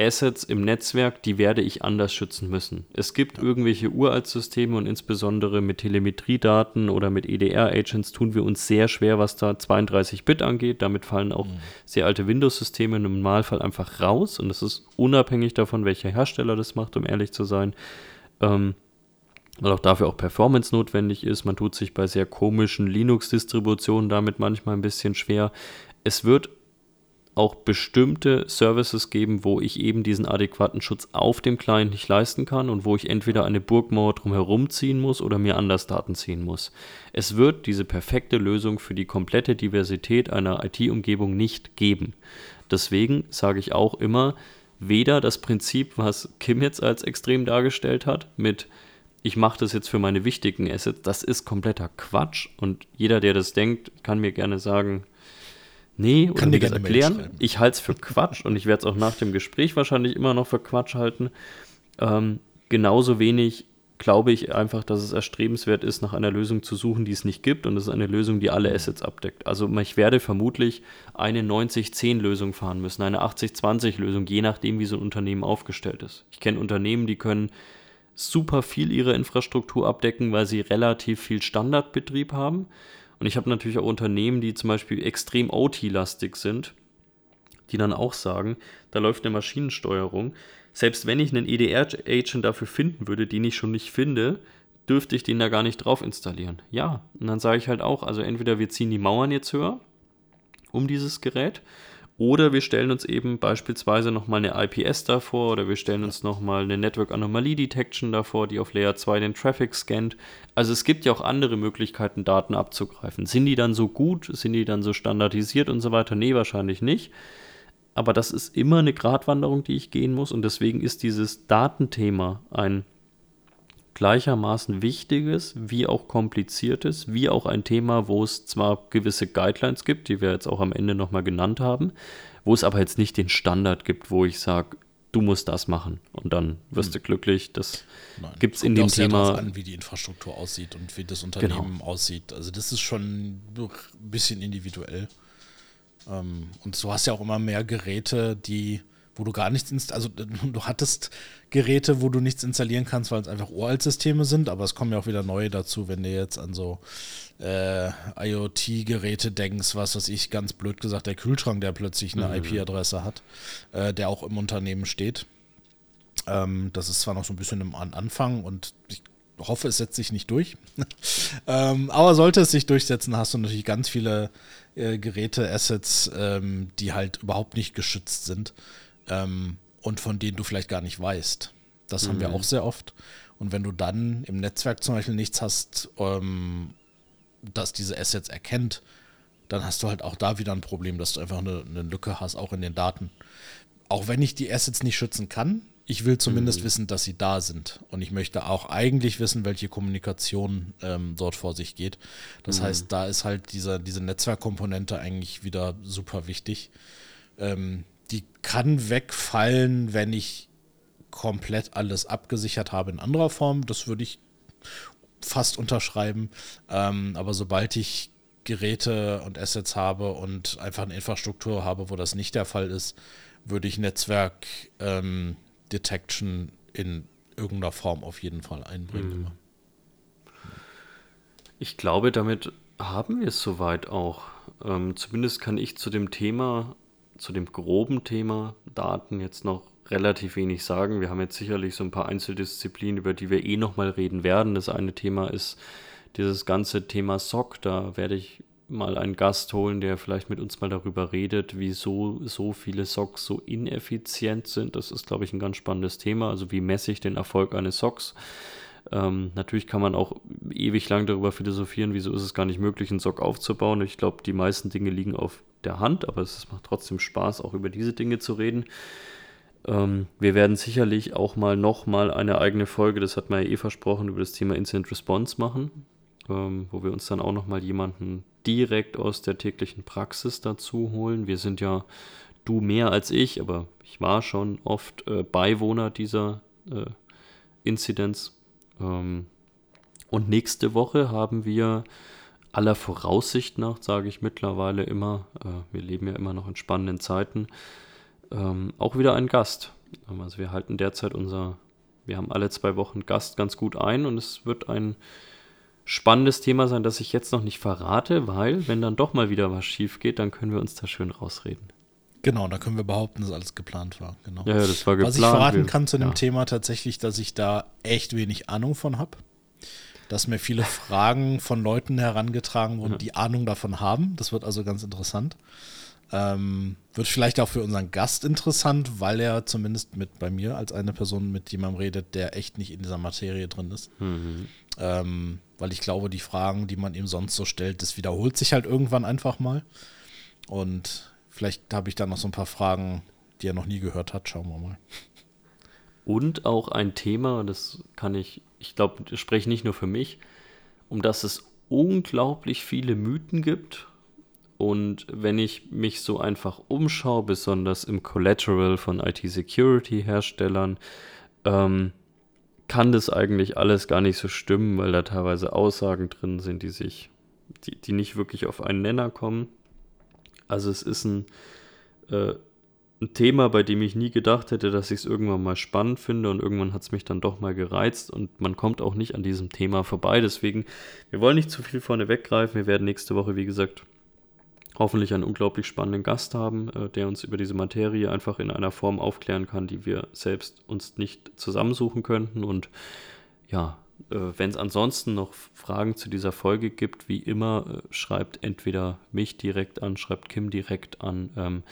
Assets im Netzwerk, die werde ich anders schützen müssen. Es gibt ja. irgendwelche Uraltsysteme und insbesondere mit Telemetriedaten oder mit EDR-Agents tun wir uns sehr schwer, was da 32-Bit angeht. Damit fallen auch mhm. sehr alte Windows-Systeme im Normalfall einfach raus und das ist unabhängig davon, welcher Hersteller das macht, um ehrlich zu sein. Ähm, weil auch dafür auch Performance notwendig ist. Man tut sich bei sehr komischen Linux-Distributionen damit manchmal ein bisschen schwer. Es wird auch bestimmte Services geben, wo ich eben diesen adäquaten Schutz auf dem Client nicht leisten kann und wo ich entweder eine Burgmauer drumherum ziehen muss oder mir anders Daten ziehen muss. Es wird diese perfekte Lösung für die komplette Diversität einer IT-Umgebung nicht geben. Deswegen sage ich auch immer, weder das Prinzip, was Kim jetzt als extrem dargestellt hat, mit ich mache das jetzt für meine wichtigen Assets, das ist kompletter Quatsch und jeder, der das denkt, kann mir gerne sagen, Nee, oder Kann mir das erklären. Ich halte es für Quatsch und ich werde es auch nach dem Gespräch wahrscheinlich immer noch für Quatsch halten. Ähm, genauso wenig glaube ich einfach, dass es erstrebenswert ist, nach einer Lösung zu suchen, die es nicht gibt. Und das ist eine Lösung, die alle Assets abdeckt. Also ich werde vermutlich eine 90-10-Lösung fahren müssen, eine 80-20-Lösung, je nachdem, wie so ein Unternehmen aufgestellt ist. Ich kenne Unternehmen, die können super viel ihrer Infrastruktur abdecken, weil sie relativ viel Standardbetrieb haben. Und ich habe natürlich auch Unternehmen, die zum Beispiel extrem OT-lastig sind, die dann auch sagen, da läuft eine Maschinensteuerung. Selbst wenn ich einen EDR-Agent dafür finden würde, den ich schon nicht finde, dürfte ich den da gar nicht drauf installieren. Ja, und dann sage ich halt auch, also entweder wir ziehen die Mauern jetzt höher um dieses Gerät oder wir stellen uns eben beispielsweise nochmal eine IPS davor oder wir stellen uns nochmal eine Network Anomaly Detection davor, die auf Layer 2 den Traffic scannt. Also es gibt ja auch andere Möglichkeiten, Daten abzugreifen. Sind die dann so gut? Sind die dann so standardisiert und so weiter? Nee, wahrscheinlich nicht. Aber das ist immer eine Gratwanderung, die ich gehen muss und deswegen ist dieses Datenthema ein gleichermaßen wichtiges wie auch kompliziertes, wie auch ein Thema, wo es zwar gewisse Guidelines gibt, die wir jetzt auch am Ende nochmal genannt haben, wo es aber jetzt nicht den Standard gibt, wo ich sage, du musst das machen und dann wirst hm. du glücklich. Das gibt es in dem auch sehr Thema. an, wie die Infrastruktur aussieht und wie das Unternehmen genau. aussieht. Also das ist schon ein bisschen individuell. Ähm, und du hast ja auch immer mehr Geräte, die wo du gar nichts. Also du hattest Geräte, wo du nichts installieren kannst, weil es einfach Uraltsysteme sind, aber es kommen ja auch wieder neue dazu, wenn du jetzt an so äh, IoT-Geräte denkst, was weiß ich, ganz blöd gesagt, der Kühlschrank, der plötzlich eine mhm. IP-Adresse hat, äh, der auch im Unternehmen steht. Ähm, das ist zwar noch so ein bisschen im Anfang und ich hoffe, es setzt sich nicht durch. ähm, aber sollte es sich durchsetzen, hast du natürlich ganz viele äh, Geräte, Assets, ähm, die halt überhaupt nicht geschützt sind ähm, und von denen du vielleicht gar nicht weißt. Das mhm. haben wir mhm. auch sehr oft. Und wenn du dann im Netzwerk zum Beispiel nichts hast, ähm, das diese Assets erkennt, dann hast du halt auch da wieder ein Problem, dass du einfach eine, eine, Lücke hast, auch in den Daten. Auch wenn ich die Assets nicht schützen kann, ich will zumindest mhm. wissen, dass sie da sind. Und ich möchte auch eigentlich wissen, welche Kommunikation ähm, dort vor sich geht. Das mhm. heißt, da ist halt dieser, diese Netzwerkkomponente eigentlich wieder super wichtig. Ähm, die kann wegfallen, wenn ich komplett alles abgesichert habe in anderer Form. Das würde ich fast unterschreiben. Ähm, aber sobald ich Geräte und Assets habe und einfach eine Infrastruktur habe, wo das nicht der Fall ist, würde ich Netzwerk ähm, Detection in irgendeiner Form auf jeden Fall einbringen. Mhm. Ich glaube, damit haben wir es soweit auch. Ähm, zumindest kann ich zu dem Thema zu dem groben Thema Daten jetzt noch relativ wenig sagen. Wir haben jetzt sicherlich so ein paar Einzeldisziplinen, über die wir eh nochmal reden werden. Das eine Thema ist dieses ganze Thema SOC. Da werde ich mal einen Gast holen, der vielleicht mit uns mal darüber redet, wieso so viele SOCs so ineffizient sind. Das ist, glaube ich, ein ganz spannendes Thema. Also wie messe ich den Erfolg eines SOCs? Ähm, natürlich kann man auch ewig lang darüber philosophieren, wieso ist es gar nicht möglich, einen SOC aufzubauen. Ich glaube, die meisten Dinge liegen auf der Hand, aber es macht trotzdem Spaß, auch über diese Dinge zu reden. Ähm, wir werden sicherlich auch mal noch mal eine eigene Folge, das hat man ja eh versprochen, über das Thema Incident Response machen, ähm, wo wir uns dann auch nochmal jemanden direkt aus der täglichen Praxis dazu holen. Wir sind ja du mehr als ich, aber ich war schon oft äh, Beiwohner dieser äh, Inzidenz. Ähm, und nächste Woche haben wir aller Voraussicht nach, sage ich mittlerweile immer, äh, wir leben ja immer noch in spannenden Zeiten, ähm, auch wieder einen Gast. Also wir halten derzeit unser, wir haben alle zwei Wochen Gast ganz gut ein und es wird ein spannendes Thema sein, das ich jetzt noch nicht verrate, weil wenn dann doch mal wieder was schief geht, dann können wir uns da schön rausreden. Genau, da können wir behaupten, dass alles geplant war. Genau. Ja, das war geplant. Was ich verraten kann zu dem ja. Thema tatsächlich, dass ich da echt wenig Ahnung von habe. Dass mir viele Fragen von Leuten herangetragen wurden, ja. die Ahnung davon haben. Das wird also ganz interessant. Ähm, wird vielleicht auch für unseren Gast interessant, weil er zumindest mit bei mir als eine Person mit jemandem redet, der echt nicht in dieser Materie drin ist. Mhm. Ähm, weil ich glaube, die Fragen, die man ihm sonst so stellt, das wiederholt sich halt irgendwann einfach mal. Und Vielleicht habe ich da noch so ein paar Fragen, die er noch nie gehört hat. Schauen wir mal. Und auch ein Thema, das kann ich, ich glaube, ich spreche nicht nur für mich, um das es unglaublich viele Mythen gibt. Und wenn ich mich so einfach umschaue, besonders im Collateral von IT-Security-Herstellern, ähm, kann das eigentlich alles gar nicht so stimmen, weil da teilweise Aussagen drin sind, die sich, die, die nicht wirklich auf einen Nenner kommen. Also es ist ein, äh, ein Thema, bei dem ich nie gedacht hätte, dass ich es irgendwann mal spannend finde und irgendwann hat es mich dann doch mal gereizt und man kommt auch nicht an diesem Thema vorbei. Deswegen, wir wollen nicht zu viel vorne weggreifen. Wir werden nächste Woche, wie gesagt, hoffentlich einen unglaublich spannenden Gast haben, äh, der uns über diese Materie einfach in einer Form aufklären kann, die wir selbst uns nicht zusammensuchen könnten. Und ja, Wenn es ansonsten noch Fragen zu dieser Folge gibt, wie immer, äh, schreibt entweder mich direkt an, schreibt Kim direkt an. Ähm,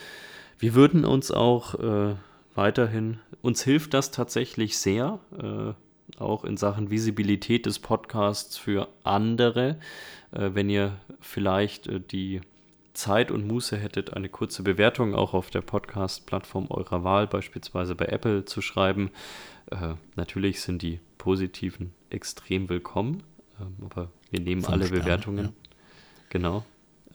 wir würden uns auch äh, weiterhin, uns hilft das tatsächlich sehr, äh, auch in Sachen Visibilität des Podcasts für andere. Äh, wenn ihr vielleicht äh, die Zeit und Muße hättet, eine kurze Bewertung auch auf der Podcast-Plattform eurer Wahl, beispielsweise bei Apple, zu schreiben. natürlich sind die positiven extrem willkommen. Ähm, aber wir nehmen Fünf alle Sterne, Bewertungen. Ja. Genau.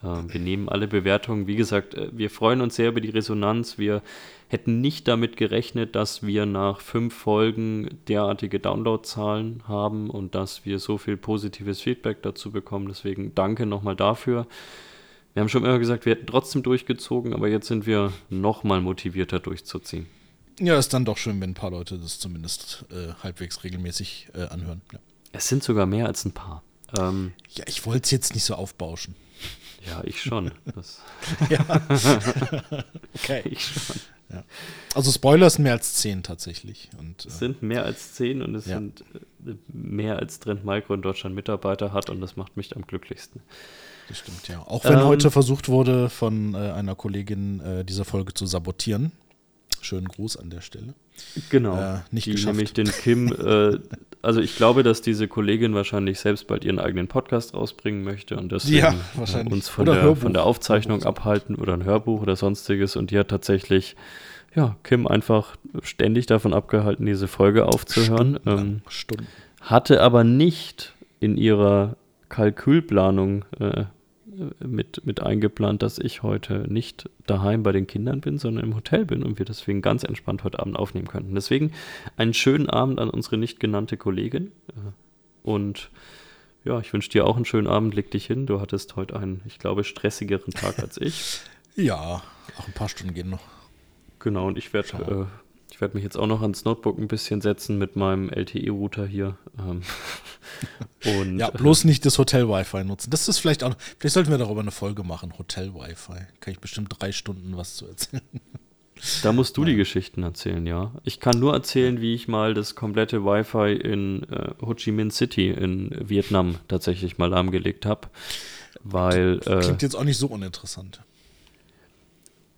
Ähm, wir nehmen alle Bewertungen. Wie gesagt, äh, wir freuen uns sehr über die Resonanz. Wir hätten nicht damit gerechnet, dass wir nach fünf Folgen derartige Downloadzahlen haben und dass wir so viel positives Feedback dazu bekommen. Deswegen danke nochmal dafür. Wir haben schon immer gesagt, wir hätten trotzdem durchgezogen, aber jetzt sind wir nochmal motivierter durchzuziehen. Ja, ist dann doch schön, wenn ein paar Leute das zumindest äh, halbwegs regelmäßig äh, anhören. Ja. Es sind sogar mehr als ein paar. Ähm, ja, ich wollte es jetzt nicht so aufbauschen. Ja, ich schon. okay. Ich schon. Ja. Also Spoiler sind mehr als zehn tatsächlich. Und, äh, es sind mehr als zehn und es ja. sind äh, mehr als Trend Micro in Deutschland Mitarbeiter hat und das macht mich am glücklichsten. Das stimmt, ja. Auch wenn ähm, heute versucht wurde, von äh, einer Kollegin äh, diese Folge zu sabotieren. Schönen Gruß an der Stelle. Genau. Äh, nicht die geschafft. Nämlich den Kim, äh, also ich glaube, dass diese Kollegin wahrscheinlich selbst bald ihren eigenen Podcast rausbringen möchte und deswegen ja, äh, uns von der, von der Aufzeichnung abhalten oder ein Hörbuch oder sonstiges. Und die hat tatsächlich, ja, Kim einfach ständig davon abgehalten, diese Folge aufzuhören. Stunden, ähm, Stunden. Hatte aber nicht in ihrer Kalkülplanung äh, mit, mit eingeplant, dass ich heute nicht daheim bei den Kindern bin, sondern im Hotel bin und wir deswegen ganz entspannt heute Abend aufnehmen könnten. Deswegen einen schönen Abend an unsere nicht genannte Kollegin. Äh, und ja, ich wünsche dir auch einen schönen Abend. Leg dich hin. Du hattest heute einen, ich glaube, stressigeren Tag als ich. ja, auch ein paar Stunden gehen noch. Genau, und ich werde ich werde mich jetzt auch noch ans Notebook ein bisschen setzen mit meinem LTE-Router hier. Ähm, und, ja, bloß nicht das Hotel-Wi-Fi nutzen. Das ist vielleicht auch, vielleicht sollten wir darüber eine Folge machen, Hotel-Wi-Fi. Kann ich bestimmt drei Stunden was zu erzählen. Da musst du die Geschichten erzählen, ja. Ich kann nur erzählen, wie ich mal das komplette Wi-Fi in äh, Ho Chi Minh City in Vietnam tatsächlich mal lahmgelegt habe. Weil. Äh, Klingt jetzt auch nicht so uninteressant.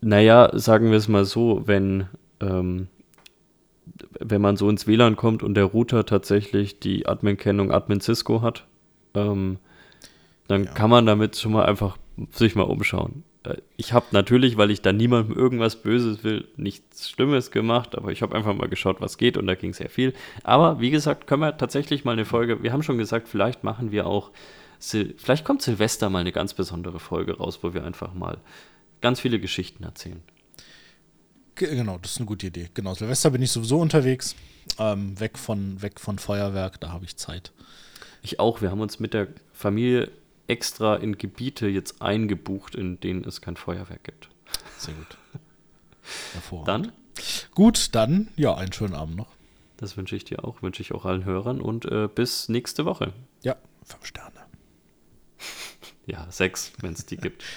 Naja, sagen wir es mal so, wenn ähm, wenn man so ins WLAN kommt und der Router tatsächlich die Admin-Kennung Admin Cisco hat, ähm, dann ja. kann man damit schon mal einfach sich mal umschauen. äh, ich habe natürlich, weil ich da niemandem irgendwas Böses will, nichts Schlimmes gemacht, aber ich habe einfach mal geschaut, was geht und da ging sehr viel. Aber wie gesagt, können wir tatsächlich mal eine Folge, wir haben schon gesagt, vielleicht machen wir auch, Sil vielleicht kommt Silvester mal eine ganz besondere Folge raus, wo wir einfach mal ganz viele Geschichten erzählen. Genau, das ist eine gute Idee. Genau, Silvester bin ich sowieso unterwegs. Ähm, weg, von, weg von Feuerwerk, da habe ich Zeit. Ich auch. Wir haben uns mit der Familie extra in Gebiete jetzt eingebucht, in denen es kein Feuerwerk gibt. Sehr gut. Hervorragend. Dann? Gut, dann, ja, einen schönen Abend noch. Das wünsche ich dir auch, wünsche ich auch allen Hörern und äh, bis nächste Woche. Ja, fünf Sterne. ja, sechs, wenn es die gibt.